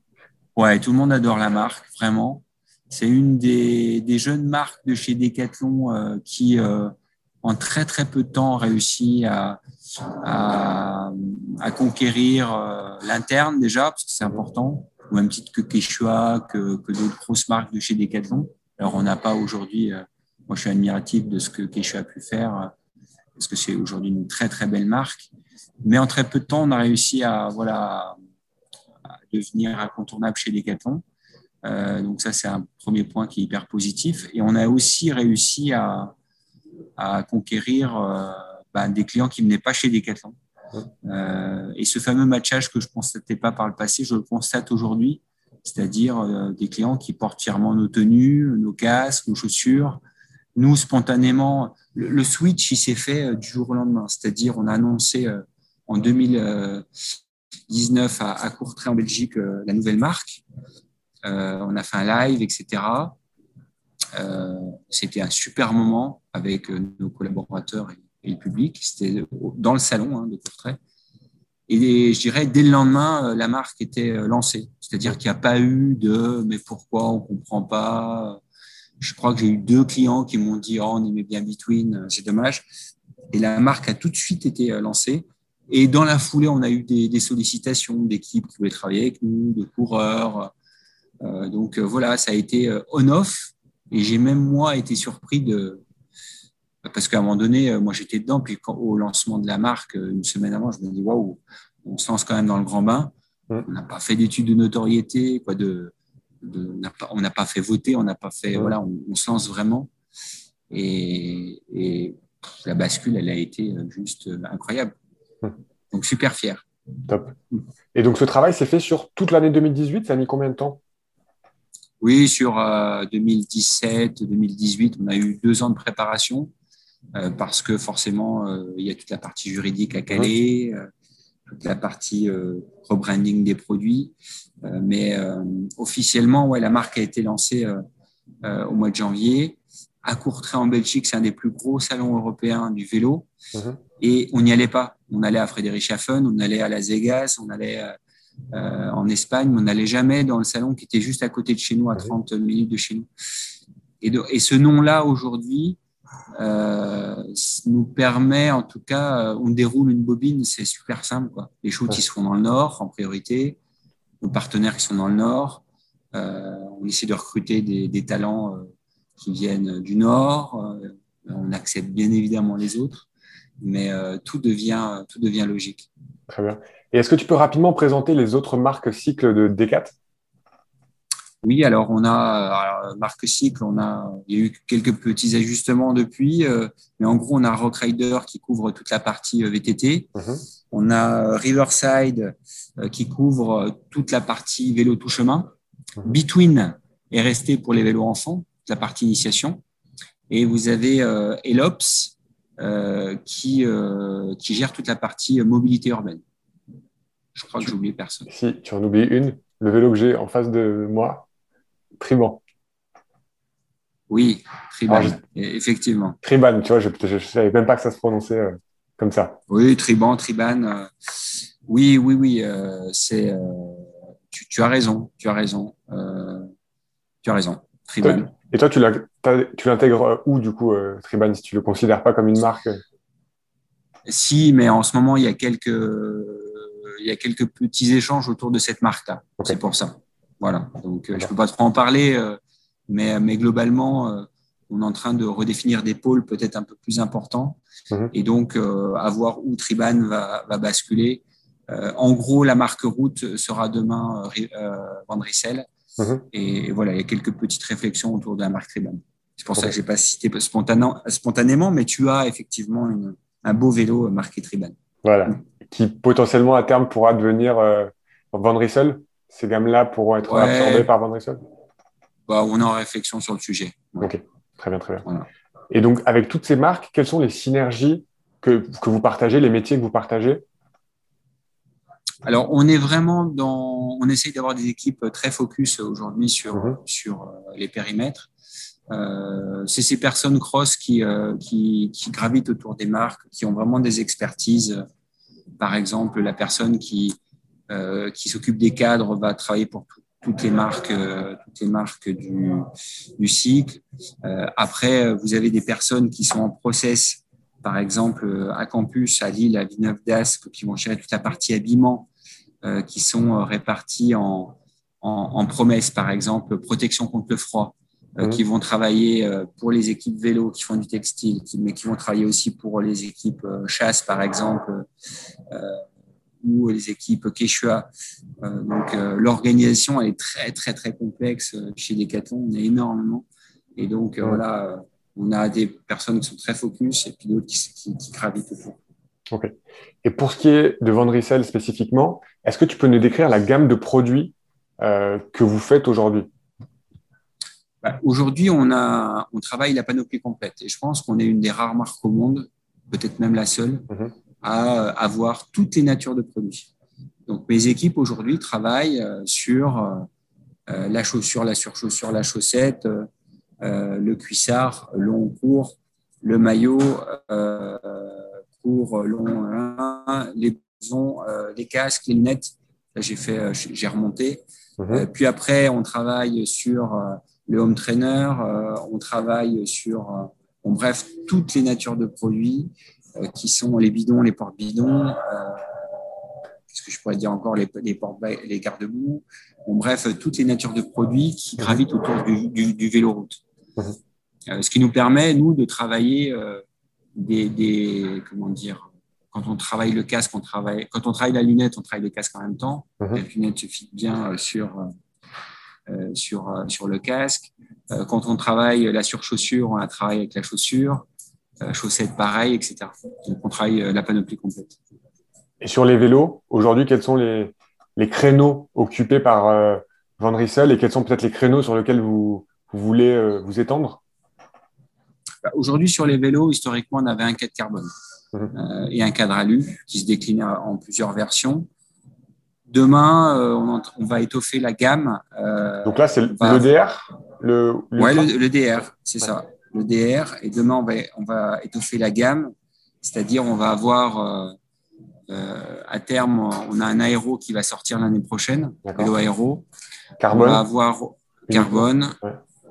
Ouais, tout le monde adore la marque, vraiment. C'est une des, jeunes marques de chez Decathlon euh, qui, euh, en très très peu de temps, a réussi à, conquérir euh, l'interne déjà, parce que c'est important, au même titre que Quechua, que, que d'autres grosses marques de chez Decathlon. Alors, on n'a pas aujourd'hui, moi je suis admiratif de ce que Quechua a pu faire, parce que c'est aujourd'hui une très très belle marque. Mais en très peu de temps, on a réussi à, voilà, à devenir incontournable chez Decathlon. Donc ça, c'est un premier point qui est hyper positif. Et on a aussi réussi à, à conquérir bah, des clients qui ne venaient pas chez Decathlon. et ce fameux matchage que je ne constatais pas par le passé, je le constate aujourd'hui c'est-à-dire euh, des clients qui portent fièrement nos tenues, nos casques, nos chaussures. Nous, spontanément, le, switch, il s'est fait euh, du jour au lendemain, c'est-à-dire on a annoncé euh, en 2019 à, à Courtrai en Belgique la nouvelle marque. On a fait un live, etc. C'était un super moment avec nos collaborateurs et, le public. C'était dans le salon hein, de Courtrai. Et je dirais, dès le lendemain, euh, la marque était euh, lancée. C'est-à-dire qu'il n'y a pas eu de mais pourquoi on ne comprend pas. Je crois que j'ai eu deux clients qui m'ont dit oh, on aimait bien Between, euh, c'est dommage. Et la marque a tout de suite été lancée. Et dans la foulée, on a eu des, sollicitations d'équipes qui voulaient travailler avec nous, de coureurs. Donc voilà, ça a été on-off. Et j'ai même moi été surpris de, parce qu'à un moment donné, euh, moi j'étais dedans, puis au lancement de la marque, euh, une semaine avant, je me dis waouh, on se lance quand même dans le grand bain. On n'a pas fait d'études de notoriété, quoi, de, on n'a pas, fait voter, on n'a pas fait, voilà, on, se lance vraiment. Et, la bascule, elle a été euh, juste incroyable. Donc super fier. Top. Et donc ce travail s'est fait sur toute l'année 2018, ça a mis combien de temps? Oui, sur 2017, 2018, on a eu deux ans de préparation. Euh, parce que forcément, euh, il y a toute la partie juridique à caler, euh, toute la partie rebranding des produits. mais officiellement, ouais, la marque a été lancée au mois de janvier. À Courtrai en Belgique, c'est un des plus gros salons européens du vélo. Mhm. Et on n'y allait pas. On allait à Friedrichshafen, on allait à Las Vegas, on allait en Espagne, mais on n'allait jamais dans le salon qui était juste à côté de chez nous, à 30 minutes de chez nous. Et, et ce nom-là, aujourd'hui, euh, nous permet, en tout cas, euh, on déroule une bobine, c'est super simple. Quoi. Les shoots, qui se font dans le Nord en priorité, nos partenaires qui sont dans le Nord. Euh, on essaie de recruter des, talents qui viennent du Nord. on accepte bien évidemment les autres, mais tout, devient, tout devient logique. Très bien. Et est-ce que tu peux rapidement présenter les autres marques cycles de D4 oui, alors on a marque cycle, on a il y a eu quelques petits ajustements depuis, euh, mais en gros on a Rock Rider qui couvre toute la partie euh, VTT, mhm. on a Riverside euh, qui couvre toute la partie vélo tout chemin, mhm. Between est resté pour les vélos enfants, la partie initiation, et vous avez Elops qui qui gère toute la partie mobilité urbaine. Je crois que j'ai oublié personne. Si tu en oublies une, le vélo que j'ai en face de moi, Triban. Oui, Triban, effectivement. Triban, tu vois, je ne savais même pas que ça se prononçait euh, comme ça. Oui, Triban, Triban. Euh, oui, oui, oui, euh, c'est. Tu, as raison, tu as raison. tu as raison. Triban. Et toi, tu l'intègres où, du coup, Triban, si tu ne le considères pas comme une marque? Si, mais en ce moment, il y a quelques, il y a quelques petits échanges autour de cette marque-là. C'est pour ça. Voilà. Donc, euh, je ne peux pas trop en parler, euh, mais, mais globalement, euh, on est en train de redéfinir des pôles peut-être un peu plus importants. Mhm. Et donc, à voir où Triban va, va basculer. en gros, la marque route sera demain Van Rissel. Mhm. Et, voilà, il y a quelques petites réflexions autour de la marque Triban. C'est pour ça que je n'ai pas cité spontanément, mais tu as effectivement un beau vélo marqué Triban. Voilà, qui potentiellement à terme pourra devenir Van Rissel ces gammes-là pourront être absorbées par Van bah, On est en réflexion sur le sujet. Ok, très bien, très bien. Et donc, avec toutes ces marques, quelles sont les synergies que, que vous partagez, les métiers que vous partagez? Alors, on est vraiment dans. On essaye d'avoir des équipes très focus aujourd'hui sur, mhm. sur euh, les périmètres. Euh, c'est ces personnes cross qui, euh, qui, qui, gravitent autour des marques, qui ont vraiment des expertises. Par exemple, la personne qui, euh, qui s'occupe des cadres va travailler pour toutes les marques, euh, toutes les marques du, cycle. Euh, après, vous avez des personnes qui sont en process, par exemple à campus à Lille, à Villeneuve d'Ascq, qui vont gérer toute la partie habillement, qui sont en, en promesses, par exemple protection contre le froid, mmh. qui vont travailler pour les équipes vélo qui font du textile, mais qui vont travailler aussi pour les équipes chasse, par exemple, beaucoup les équipes Quechua. donc, l'organisation est très, très, très complexe chez Decathlon. On est énormément. Et donc, voilà, on a des personnes qui sont très focus et puis d'autres qui, qui, gravitent autour. OK. Et pour ce qui est de Vendricel spécifiquement, est-ce que tu peux nous décrire la gamme de produits que vous faites aujourd'hui? Bah, Aujourd'hui, on, a, on travaille la panoplie complète. Et je pense qu'on est une des rares marques au monde, peut-être même la seule, mhm. à avoir toutes les natures de produits. Donc, mes équipes aujourd'hui travaillent euh, sur euh, euh, la chaussure, la surchaussure, la chaussette, le cuissard long, court, le maillot, court, long, les blousons, les casques, les lunettes. J'ai fait, j'ai remonté. Mhm. puis après, on travaille sur le home trainer, euh, on travaille sur, euh, bref, toutes les natures de produits euh, qui sont les bidons, les portes-bidons, qu'est-ce que je pourrais dire encore, les, les, les garde-boue, bon, bref, toutes les natures de produits qui gravitent autour du, du, vélo-route. Mhm. ce qui nous permet, nous, de travailler des, des, comment dire, quand on travaille le casque, on travaille, quand on travaille la lunette, on travaille le casque en même temps. Mhm. La lunette se fit bien sur, sur, euh, sur le casque. Euh, quand on travaille la surchaussure, on la travaille avec la chaussure. chaussettes, pareil, etc. Donc, on travaille la panoplie complète. Et sur les vélos, aujourd'hui, quels sont les, les, créneaux occupés par euh, Van Riesel et quels sont peut-être les créneaux sur lesquels vous, vous voulez vous étendre? Bah, Aujourd'hui, sur les vélos, historiquement, on avait un cadre carbone mmh. et un cadre alu qui se déclinait en plusieurs versions. Demain, euh, on, va étoffer la gamme. Euh, Donc là, c'est le DR le, le, DR, c'est ça. Le DR. Et demain, on va, on va étoffer la gamme. C'est-à-dire, on va avoir, euh, à terme, on a un aéro qui va sortir l'année prochaine, vélo aéro. Carbone. On va avoir carbone,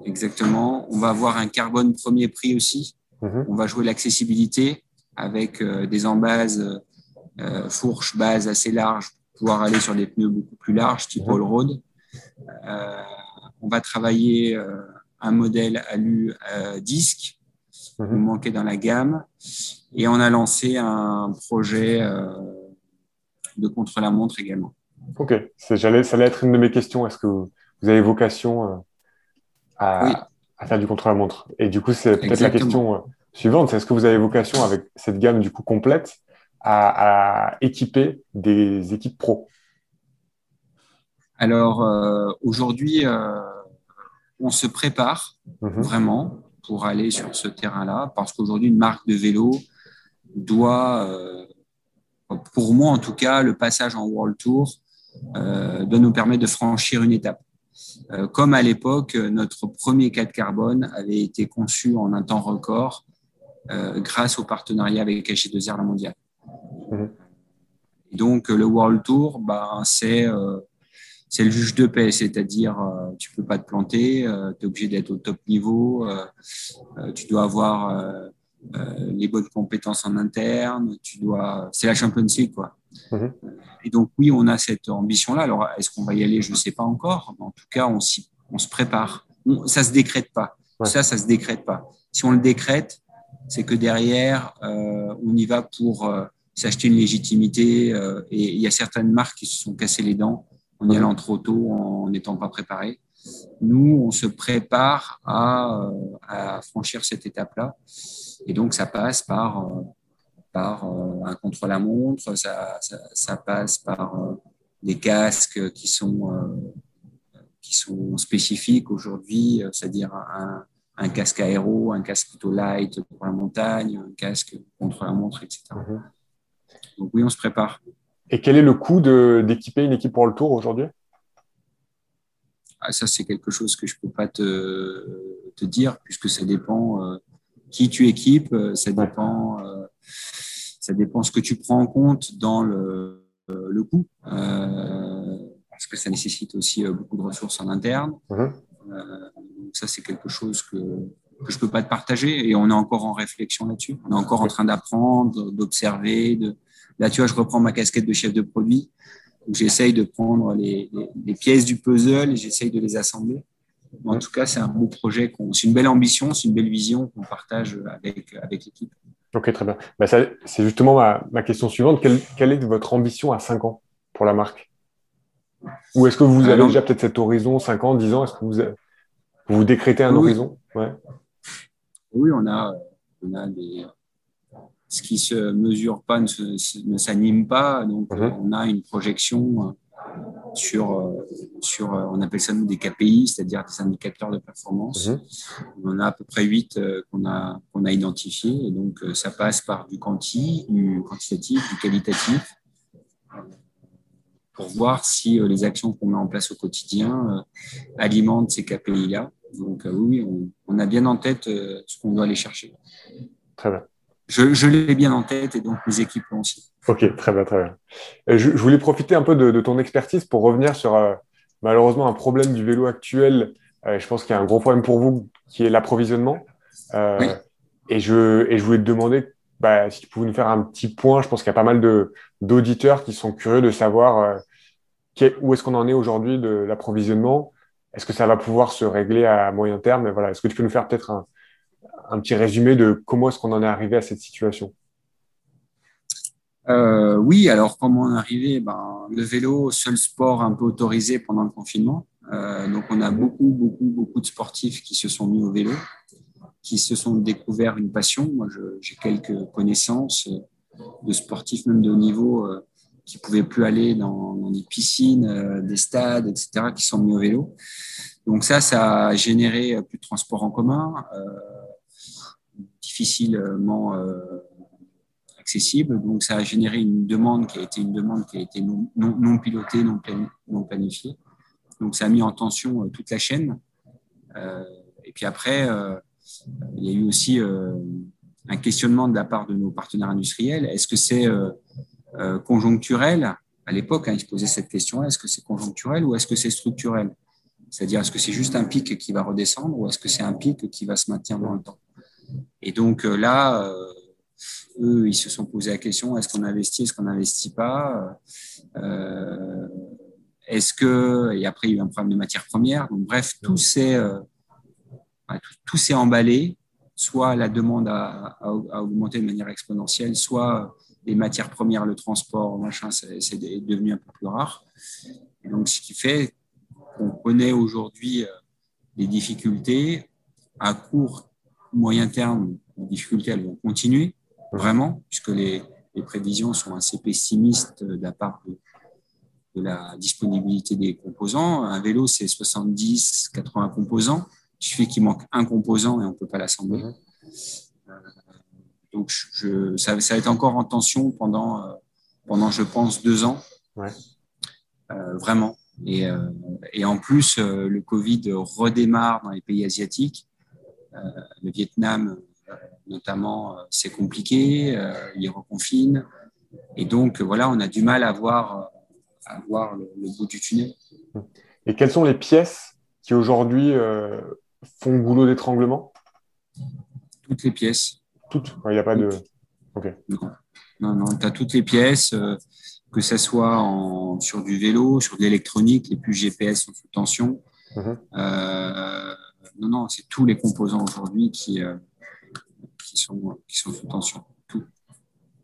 exactement. On va avoir un carbone premier prix aussi. Mhm. On va jouer l'accessibilité avec des embases fourches, bases assez larges pouvoir aller sur des pneus beaucoup plus larges, type all-road. Euh, on va travailler euh, un modèle alu euh, disque, qui mhm. manquait dans la gamme, et on a lancé un projet de contre-la-montre également. Ok, j'allais, ça allait être une de mes questions. Est-ce que vous avez vocation à, faire du contre-la-montre? Et du coup, c'est peut-être la question suivante. C'est est-ce que vous avez vocation avec cette gamme du coup complète? À, équiper des équipes pro Alors euh, aujourd'hui, euh, on se prépare mhm. vraiment pour aller sur ce terrain-là, parce qu'aujourd'hui, une marque de vélo doit, euh, pour moi en tout cas, le passage en World Tour doit nous permettre de franchir une étape. comme à l'époque, notre premier 4 carbone avait été conçu en un temps record grâce au partenariat avec HG2R La Mondiale. Mhm. donc, le World Tour, bah, c'est euh, le juge de paix, c'est-à-dire euh, tu peux pas te planter, euh, tu es obligé d'être au top niveau, tu dois avoir les bonnes compétences en interne, tu dois, c'est la Champions League quoi. Mhm. Et donc oui, on a cette ambition-là. Alors est-ce qu'on va y aller? Je ne sais pas encore. Mais en tout cas, on, on se prépare. ça se décrète pas. Ça, ça se décrète pas. Si on le décrète, c'est que derrière, on y va pour s'acheter une légitimité. Euh, et il y a certaines marques qui se sont cassées les dents en y allant trop tôt, en n'étant pas préparés. Nous, on se prépare à, euh, franchir cette étape-là. Et donc, ça passe par, euh, par un contre-la-montre, ça, ça, passe par des casques qui sont, qui sont spécifiques aujourd'hui, c'est-à-dire un, casque aéro, un casque plutôt light pour la montagne, un casque contre la montre, etc. Donc oui, on se prépare. Et quel est le coût d'équiper une équipe pour le tour aujourd'hui? Ah, Ça, c'est quelque chose que je ne peux pas te, te, dire, puisque ça dépend euh, qui tu équipes, euh, ça dépend, euh, ça dépend ce que tu prends en compte dans le, le coût, parce que ça nécessite aussi beaucoup de ressources en interne. Mhm. ça, c'est quelque chose que, que je ne peux pas te partager et on est encore en réflexion là-dessus. On est encore en train d'apprendre, d'observer, de, Là, tu vois, je reprends ma casquette de chef de produit. J'essaye de prendre les, pièces du puzzle et j'essaye de les assembler. En tout cas, c'est un beau projet. C'est une belle ambition, c'est une belle vision qu'on partage avec, avec l'équipe. Ok, très bien. Bah, c'est justement ma, question suivante. Quelle, est votre ambition à 5 ans pour la marque? Ou est-ce que vous avez déjà peut-être cet horizon 5 ans, 10 ans? Est-ce que vous, vous, décrétez un horizon? Oui, on a, on a des, ce qui se mesure pas ne, s'anime pas. Donc, mhm. on a une projection euh, sur, euh, sur, euh, on appelle ça nous des KPI, c'est-à-dire des indicateurs de performance. Mhm. On en a à peu près 8 qu'on a, qu'on a identifiés. Et donc, ça passe par du quanti, du quantitatif, du qualitatif, pour voir si les actions qu'on met en place au quotidien alimentent ces KPI-là. Donc, oui, on, on, a bien en tête ce qu'on doit aller chercher. Très bien je, l'ai bien en tête et donc mes équipes aussi. Ok, très bien, très bien. Euh, je, voulais profiter un peu de, ton expertise pour revenir sur euh, malheureusement un problème du vélo actuel. Euh, je pense qu'il y a un gros problème pour vous qui est l'approvisionnement. et, je, et je voulais te demander bah, si tu pouvais nous faire un petit point. Je pense qu'il y a pas mal d'auditeurs qui sont curieux de savoir où est-ce qu'on en est aujourd'hui de l'approvisionnement. Est-ce que ça va pouvoir se régler à moyen terme? Voilà. Est-ce que tu peux nous faire peut-être un, un petit résumé de comment est-ce qu'on en est arrivé à cette situation euh, Oui, alors comment on est arrivé? Ben, Le vélo, seul sport un peu autorisé pendant le confinement. Euh, donc on a beaucoup, beaucoup, beaucoup de sportifs qui se sont mis au vélo, qui se sont découverts une passion. Moi, j'ai quelques connaissances de sportifs même de haut niveau euh, qui pouvaient plus aller dans, dans des piscines, des stades, etc., qui sont mis au vélo. Donc ça, ça a généré plus de transport en commun difficilement euh, accessible. Donc, ça a généré une demande qui a été une demande qui a été non, pilotée, non, planifiée. Donc, ça a mis en tension euh, toute la chaîne. Euh, et puis après, il y a eu aussi un questionnement de la part de nos partenaires industriels. Est-ce que c'est conjoncturel? À l'époque, hein, ils se posaient cette question est-ce que c'est conjoncturel ou est-ce que c'est structurel? C'est-à-dire, est-ce que c'est juste un pic qui va redescendre ou est-ce que c'est un pic qui va se maintenir dans le temps? Et donc euh, là, euh, eux, ils se sont posé la question est-ce qu'on investit, est-ce qu'on n'investit pas euh, Est-ce que. Et après, il y a eu un problème de matières premières. Donc, bref, tout s'est tout, s'est emballé. Soit la demande a, augmenté de manière exponentielle, soit les matières premières, le transport, machin, c'est devenu un peu plus rare. donc, ce qui fait qu'on connaît aujourd'hui des difficultés à court moyen terme, les difficultés elles vont continuer, vraiment, puisque les, prévisions sont assez pessimistes de la part de, la disponibilité des composants. Un vélo, c'est 70, 80 composants. Il suffit qu'il manque un composant et on ne peut pas l'assembler. Euh, donc, je, ça, va être encore en tension pendant, euh, pendant je pense, deux ans. Euh, vraiment. Et, et, en plus, le Covid redémarre dans les pays asiatiques. Euh, le Vietnam, euh, notamment, euh, c'est compliqué, il reconfine. Et donc, voilà, on a du mal à voir, à voir le, bout du tunnel. Et quelles sont les pièces qui aujourd'hui font goulot d'étranglement? Toutes les pièces. Toutes? Il n'y a pas de. Non, non, tu as toutes les pièces, que ce soit en, sur du vélo, sur de l'électronique, les plus GPS sont sous tension. Mhm non, non, c'est tous les composants aujourd'hui qui, euh, qui, sont, qui sont sous tension.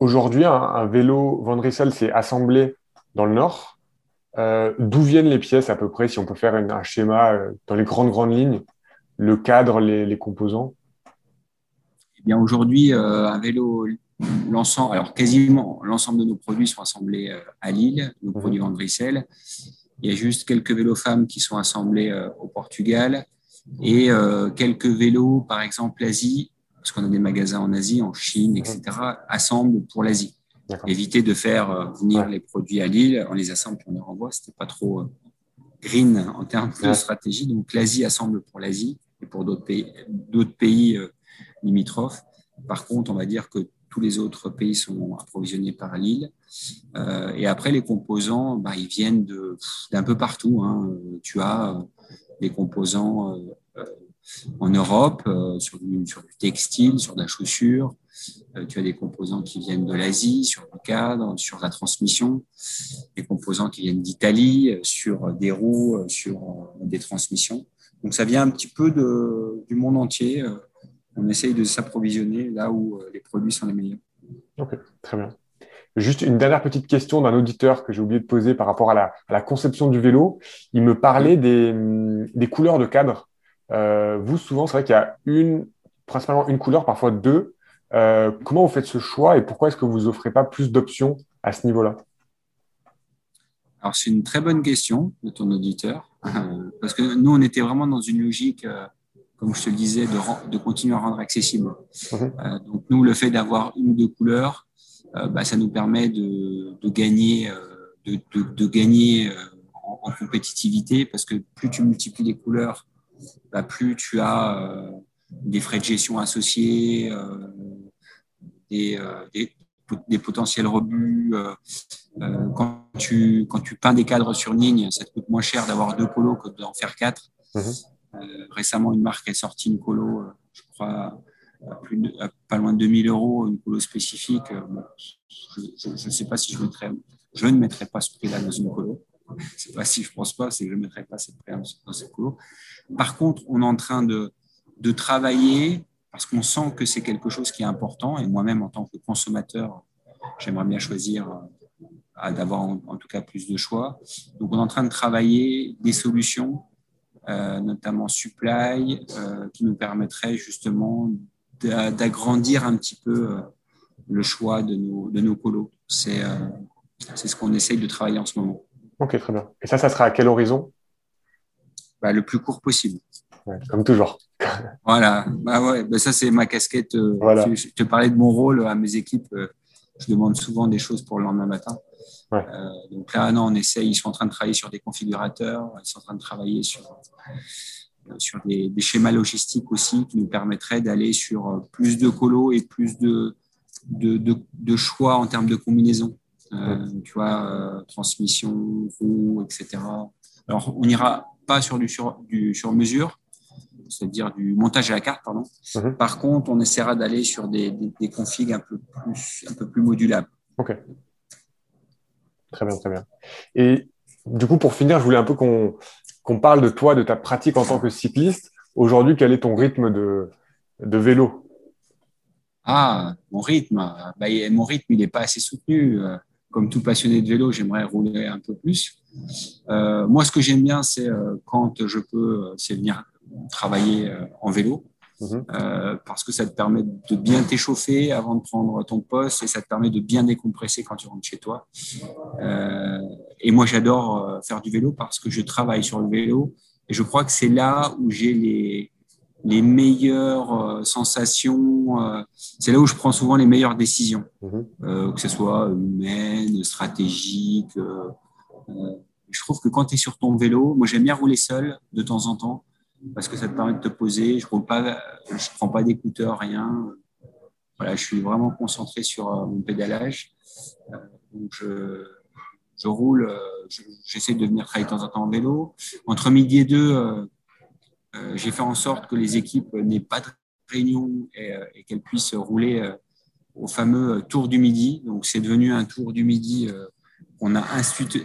Aujourd'hui, un, vélo Van Rissel s'est assemblé dans le Nord. Euh, d'où viennent les pièces à peu près, si on peut faire un schéma euh, dans les grandes, grandes lignes, le cadre, les, composants? Eh bien, aujourd'hui, un vélo, l'ensemble, alors quasiment l'ensemble de nos produits sont assemblés à Lille, nos mhm. produits Van. Il y a juste quelques vélos femmes qui sont assemblés au Portugal et euh, quelques vélos, par exemple l'Asie, parce qu'on a des magasins en Asie, en Chine, etc., assemblent pour l'Asie. Éviter de faire euh, venir les produits à Lille, on les assemble et on les renvoie, c'était pas trop euh, green en termes de stratégie. Donc l'Asie assemble pour l'Asie et pour d'autres pays, d'autres pays limitrophes. Par contre, on va dire que tous les autres pays sont approvisionnés par Lille. Euh, et après, les composants, bah, ils viennent d'un peu partout. Hein. Tu as des composants euh, euh, en Europe euh, sur du, textile, sur de la chaussure. tu as des composants qui viennent de l'Asie, sur le cadre, sur la transmission. Des composants qui viennent d'Italie, sur des roues, sur des transmissions. Donc ça vient un petit peu du monde entier. on essaye de s'approvisionner là où les produits sont les meilleurs. Ok, très bien. Juste une dernière petite question d'un auditeur que j'ai oublié de poser par rapport à la, conception du vélo. Il me parlait des, couleurs de cadre. vous, souvent, c'est vrai qu'il y a une, principalement une couleur, parfois deux. comment vous faites ce choix et pourquoi est-ce que vous offrez pas plus d'options à ce niveau-là? Alors, c'est une très bonne question de ton auditeur, euh, [laughs] parce que nous, on était vraiment dans une logique, euh, comme je te le disais, de, de continuer à rendre accessible. Mhm. Euh, donc, nous, le fait d'avoir une ou deux couleurs, bah, ça nous permet de, de gagner, de, de, gagner en, compétitivité, parce que plus tu multiplies les couleurs, bah, plus tu as des frais de gestion associés, des, des, des potentiels rebuts. Euh, euh, quand, tu, quand tu peins des cadres sur ligne, ça te coûte moins cher d'avoir deux colos que d'en faire quatre. Mhm. Euh, récemment, une marque a sorti une colo, je crois, plus pas loin de 2000 euros, une colo spécifique. je ne sais pas si je mettrais, je ne mettrais pas ce prix-là dans une colo. C'est pas si je pense pas, c'est que je ne mettrais pas ce prix dans cette colo. Par contre, on est en train de, de travailler parce qu'on sent que c'est quelque chose qui est important. Et moi-même, en tant que consommateur, j'aimerais bien choisir euh, d'avoir en, tout cas plus de choix. Donc, on est en train de travailler des solutions, euh, notamment supply, euh, qui nous permettraient justement d'agrandir un petit peu le choix de nos, de nos colos. C'est ce qu'on essaye de travailler en ce moment. Ok, très bien. Et ça, ça sera à quel horizon? Bah, Le plus court possible comme toujours. [laughs] voilà, bah ouais, bah ça c'est ma casquette. Euh, je, te parlais de mon rôle à mes équipes. Euh, je demande souvent des choses pour le lendemain matin. Euh, donc là, non, on essaye. Ils sont en train de travailler sur des configurateurs. Ils sont en train de travailler sur sur des, schémas logistiques aussi qui nous permettraient d'aller sur plus de colos et plus de, de, de, choix en termes de combinaison. Tu vois, transmission, roue, etc. Alors, on n'ira pas sur du sur, du sur mesure, c'est-à-dire du montage à la carte. Pardon. Mhm. Par contre, on essaiera d'aller sur des, des, configs un peu plus, un peu plus modulables. Ok. Très bien, très bien. Et du coup, pour finir, je voulais un peu qu'on parle de toi, de ta pratique en tant que cycliste. Aujourd'hui, quel est ton rythme de, de vélo? Ah, mon rythme. Bah, mon rythme, il n'est pas assez soutenu. Comme tout passionné de vélo, j'aimerais rouler un peu plus. Euh, moi, ce que j'aime bien, c'est euh, quand je peux, c'est venir travailler euh, en vélo. Mhm. Euh, parce que ça te permet de bien t'échauffer avant de prendre ton poste et ça te permet de bien décompresser quand tu rentres chez toi. Euh, et moi, j'adore faire du vélo parce que je travaille sur le vélo et je crois que c'est là où j'ai les, les meilleures sensations. c'est là où je prends souvent les meilleures décisions, mhm. que ce soit humaines, stratégiques. je trouve que quand tu es sur ton vélo, moi j'aime bien rouler seul de temps en temps parce que ça te permet de te poser. Je ne prends pas d'écouteurs, rien. Voilà, je suis vraiment concentré sur euh, mon pédalage. Euh, donc je, je roule, euh, j'essaie de venir travailler de temps en temps en vélo. Entre midi et deux, j'ai fait en sorte que les équipes n'aient pas de réunion et, et qu'elles puissent rouler au fameux tour du midi. Donc c'est devenu un tour du midi qu'on a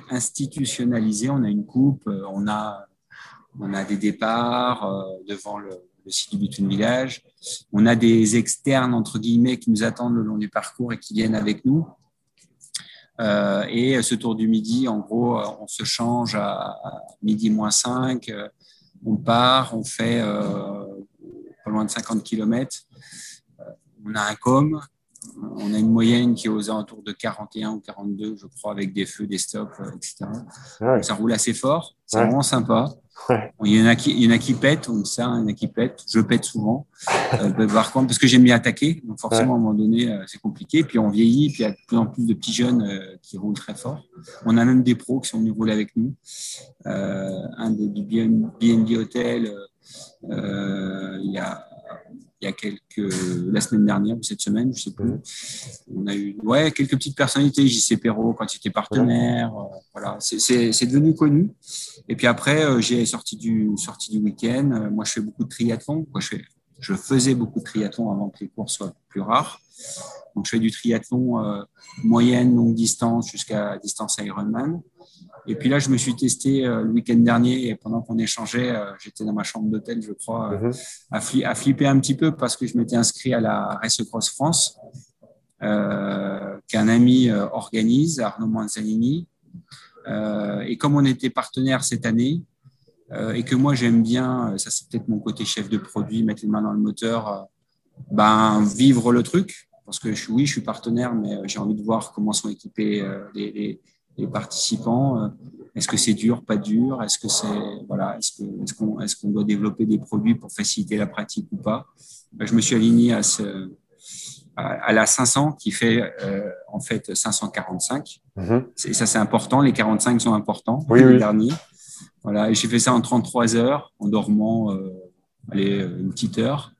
institutionnalisé. On a une coupe, on a on a des départs euh, devant le, site du Bitune Village. On a des externes, entre guillemets, qui nous attendent le long du parcours et qui viennent avec nous. Euh, et ce tour du midi, en gros, euh, on se change à, midi moins 5, on part, on fait pas loin de 50 km. on a un com, on a une moyenne qui est aux alentours de 41 ou 42, je crois, avec des feux, des stops, etc. Ça roule assez fort, c'est vraiment sympa. Il, y en a qui, il y en a qui pètent, donc ça, il y en a qui pètent. Je pète souvent. euh, par contre, parce que j'aime bien attaquer. Donc forcément, à un moment donné, euh, c'est compliqué. Puis on vieillit, puis il y a de plus en plus de petits jeunes euh, qui roulent très fort. On a même des pros qui sont venus rouler avec nous. Euh, un des, du BNB Hotel, il y a il y a quelques, la semaine dernière ou cette semaine, je sais plus. On a eu ouais, quelques petites personnalités, JC Perrault quand il était partenaire. Euh, voilà, c'est devenu connu. Et puis après, euh, j'ai sorti du, sorti du week-end. Euh, moi, je fais beaucoup de triathlon. je, fais, je faisais beaucoup de triathlon avant que les courses soient plus rares. Donc, je fais du triathlon moyenne, longue distance jusqu'à distance Ironman. Et puis là, je me suis testé le week-end dernier et pendant qu'on échangeait, j'étais dans ma chambre d'hôtel, je crois, mhm. à, flipper un petit peu parce que je m'étais inscrit à la Race Cross France, qu'un ami organise, Arnaud Manzanini. et comme on était partenaire cette année, euh, et que moi j'aime bien, euh, ça c'est peut-être mon côté chef de produit, mettre les mains dans le moteur, euh, ben, vivre le truc. Parce que je, oui, je suis partenaire, mais j'ai envie de voir comment sont équipés les, les, participants. Est-ce que c'est dur, pas dur Est-ce que c'est voilà, est-ce qu'on est qu'on est doit développer des produits pour faciliter la pratique ou pas? Ben, Je me suis aligné à, ce, à, la 500 qui fait en fait 545. Mm-hmm. Et ça c'est important. Les 45 sont importants. Oui, les oui. derniers. Voilà, et j'ai fait ça en 33 heures, en dormant euh, allez, une petite heure.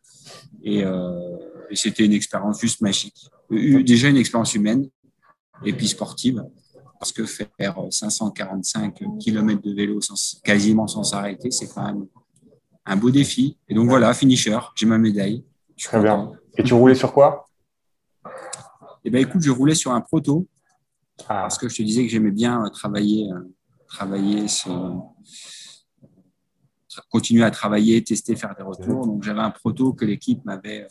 Euh, et, c'était une expérience juste magique. Déjà une expérience humaine et puis sportive, parce que faire 545 km de vélo sans, quasiment sans s'arrêter, c'est quand même un beau défi. Et donc voilà, finisher, j'ai ma médaille. Très bien. Et tu roulais sur quoi? Eh ben écoute, je roulais sur un proto, ah. parce que je te disais que j'aimais bien travailler euh, travailler, continuer à travailler, tester, faire des retours. Donc j'avais un proto que l'équipe m'avait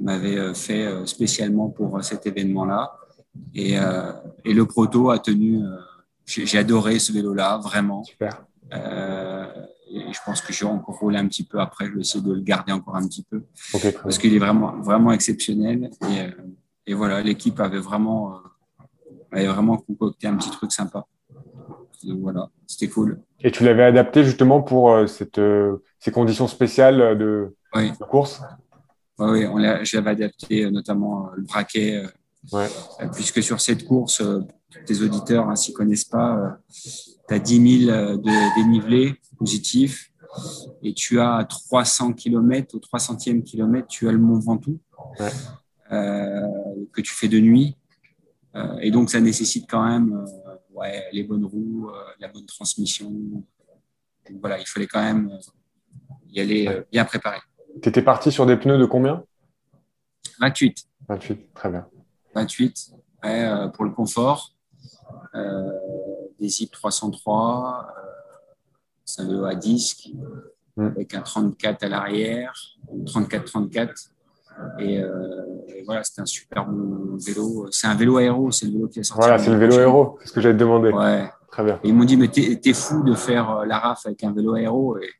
m'avait fait euh, spécialement pour euh, cet événement-là. Et, euh, et, le proto a tenu. J'ai adoré ce vélo-là, vraiment. Super. et je pense que je vais encore rouler un petit peu après. Je vais essayer de le garder encore un petit peu. parce qu'il est vraiment, vraiment exceptionnel. Et, et voilà, l'équipe avait vraiment, avait vraiment concocté un petit truc sympa voilà, c'était cool. Et tu l'avais adapté justement pour euh, cette, euh, ces conditions spéciales de, course? Oui, ouais, j'avais adapté euh, notamment le braquet, puisque sur cette course, tes auditeurs ne hein, s'y connaissent pas, tu as 10 000 de dénivelé positif et tu as 300 km, au 300e kilomètre, tu as le Mont Ventoux que tu fais de nuit. et donc, ça nécessite quand même les bonnes roues, euh, la bonne transmission. voilà, il fallait quand même euh, y aller euh, bien préparé. Tu étais parti sur des pneus de combien? 28. 28, très bien. 28, pour le confort. des Zip 303, c'est un vélo à disque, hmm. avec un 34 à l'arrière, 34-34. Et, voilà, c'était un super bon vélo. C'est un vélo aéro, c'est le vélo qui est sorti. Voilà, c'est le vélo aéro, c'est ce que j'allais te demander. Ouais. Très bien. ils m'ont dit, mais t'es fou de faire euh, la RAF avec un vélo aéro. Et,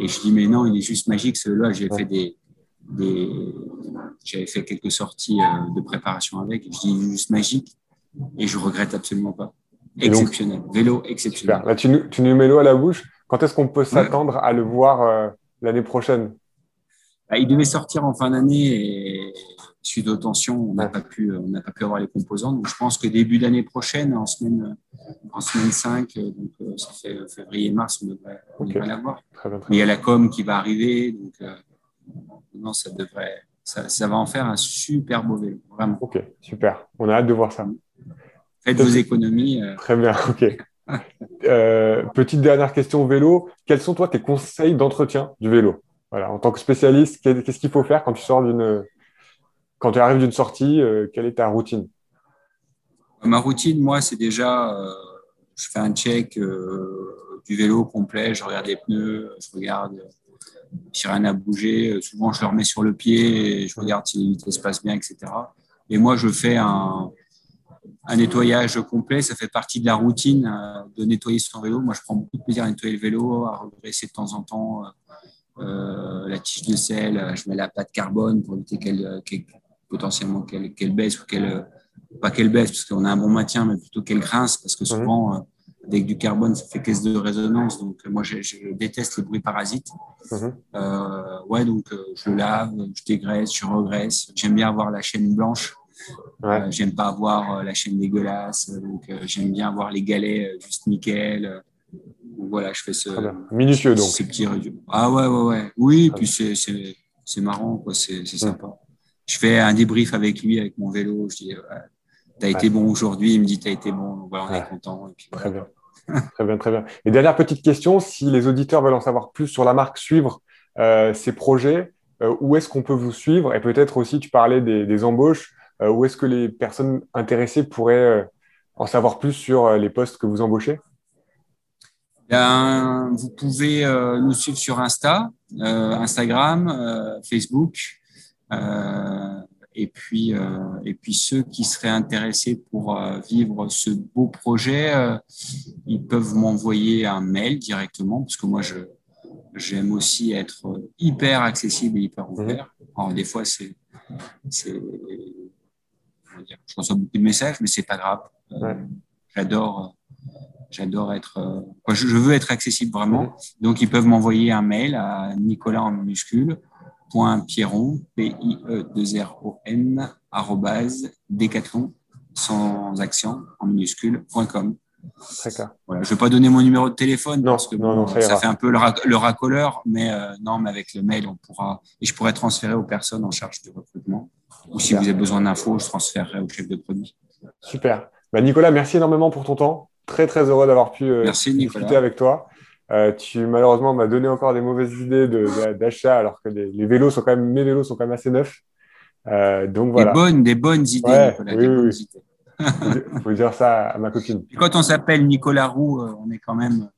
et je dis, mais non, il est juste magique. Ce vélo-là, j'ai fait des, des j'avais fait quelques sorties euh, de préparation avec. je dis, juste magique. Et je regrette absolument pas. Exceptionnel. vélo exceptionnel. Super. Là, tu, tu nous mets l'eau à la bouche. Quand est-ce qu'on peut s'attendre à le voir euh, l'année prochaine? Bah, Il devait sortir en fin d'année et suite aux tensions, on n'a pas pu, on n'a pas pu avoir les composants. Donc, je pense que début d'année prochaine, en semaine, en semaine 5, donc euh, ça fait février-mars, on devrait, l'avoir. Mais il y a la com qui va arriver, donc euh, non, ça devrait, ça, ça, va en faire un super beau vélo, vraiment. Ok, super. On a hâte de voir ça. Faites vos économies. Euh. Très bien, ok. [laughs] petite dernière question au vélo. Quels sont toi tes conseils d'entretien du vélo? Voilà, En tant que spécialiste, qu'est-ce qu'il faut faire quand tu sors d'une quand tu arrives d'une sortie, euh, quelle est ta routine? Ma routine, moi, c'est déjà, euh, je fais un check euh, du vélo complet, je regarde les pneus, je regarde si rien n'a bougé. Souvent, je le remets sur le pied et je regarde si les vitesses passent bien, etc. Et moi, je fais un, un nettoyage complet. Ça fait partie de la routine de nettoyer son vélo. Moi, je prends beaucoup de plaisir à nettoyer le vélo, à redresser de temps en temps la tige de sel. Je mets la pâte carbone pour éviter qu'elle potentiellement qu'elle baisse ou qu'elle pas qu'elle baisse parce qu'on a un bon maintien mais plutôt qu'elle grince parce que mhm. souvent euh, avec du carbone ça fait caisse de résonance. Donc moi je, déteste les bruits parasites. Mhm. euh, ouais donc euh, je lave je dégraisse je regraisse. J'aime bien avoir la chaîne blanche. J'aime pas avoir la chaîne dégueulasse. Donc j'aime bien avoir les galets juste nickel. Voilà je fais ce minutieux donc. ces petits ah ouais ouais ouais. Oui puis c'est c'est marrant quoi. C'est mhm. sympa. Je fais un débrief avec lui, avec mon vélo. Je dis, tu as été bon aujourd'hui. Il me dit, tu as été bon. voilà, on est content. Très bien. Très bien, très bien. Et dernière petite question, si les auditeurs veulent en savoir plus sur la marque, suivre euh, ces projets, euh, où est-ce qu'on peut vous suivre? Et peut-être aussi, tu parlais des, embauches, euh, où est-ce que les personnes intéressées pourraient en savoir plus sur les postes que vous embauchez? Ben, Vous pouvez nous suivre sur Insta, Instagram, Facebook. Et puis, et puis ceux qui seraient intéressés pour vivre ce beau projet, ils peuvent m'envoyer un mail directement, parce que moi, je, j'aime aussi être hyper accessible et hyper ouvert. Alors, des fois, c'est, c'est, je reçois beaucoup de messages, mais c'est pas grave. Euh, j'adore, j'adore être, euh, je, veux être accessible vraiment. Donc, ils peuvent m'envoyer un mail à Nicolas en minuscule Pierron, p i e 2 r o n décathlon sans accent en minuscule .com. Très clair. Voilà, je vais pas donner mon numéro de téléphone parce que ça, fait un peu le, racoleur, mais euh, non, mais avec le mail, on pourra et je pourrais transférer aux personnes en charge du recrutement. Ou si vous avez besoin d'infos, je transférerai au chef de produit. Super. Bah, Nicolas, merci énormément pour ton temps. Très très heureux d'avoir pu euh, discuter avec toi. Euh, tu malheureusement m'as donné encore des mauvaises idées d'achat alors que les, vélos sont quand même mes vélos sont quand même assez neufs. donc voilà. Des bonnes, des bonnes idées. Nicolas, des bonnes idées. Il faut dire ça à ma copine. quand on s'appelle Nicolas Roux, euh, on est quand même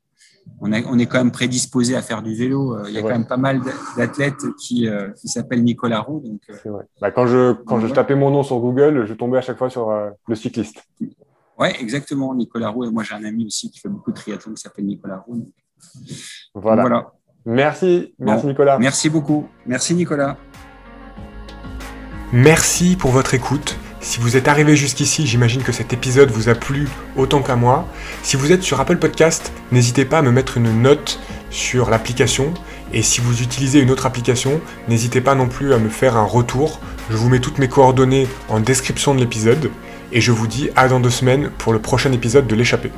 on, est quand même prédisposé à faire du vélo. Euh, il y a quand même pas mal d'athlètes qui, euh, qui s'appellent Nicolas Roux. Donc, bah, quand je, quand je tapais mon nom sur Google, je tombais à chaque fois sur le cycliste. Oui, exactement, Nicolas Roux. Et moi, j'ai un ami aussi qui fait beaucoup de triathlon qui s'appelle Nicolas Roux. Voilà. Merci, merci Nicolas. Merci beaucoup. Merci Nicolas. Merci pour votre écoute. Si vous êtes arrivé jusqu'ici, j'imagine que cet épisode vous a plu autant qu'à moi. Si vous êtes sur Apple Podcast, n'hésitez pas à me mettre une note sur l'application. Et si vous utilisez une autre application, n'hésitez pas non plus à me faire un retour. Je vous mets toutes mes coordonnées en description de l'épisode. Et je vous dis à dans deux semaines pour le prochain épisode de l'échappée.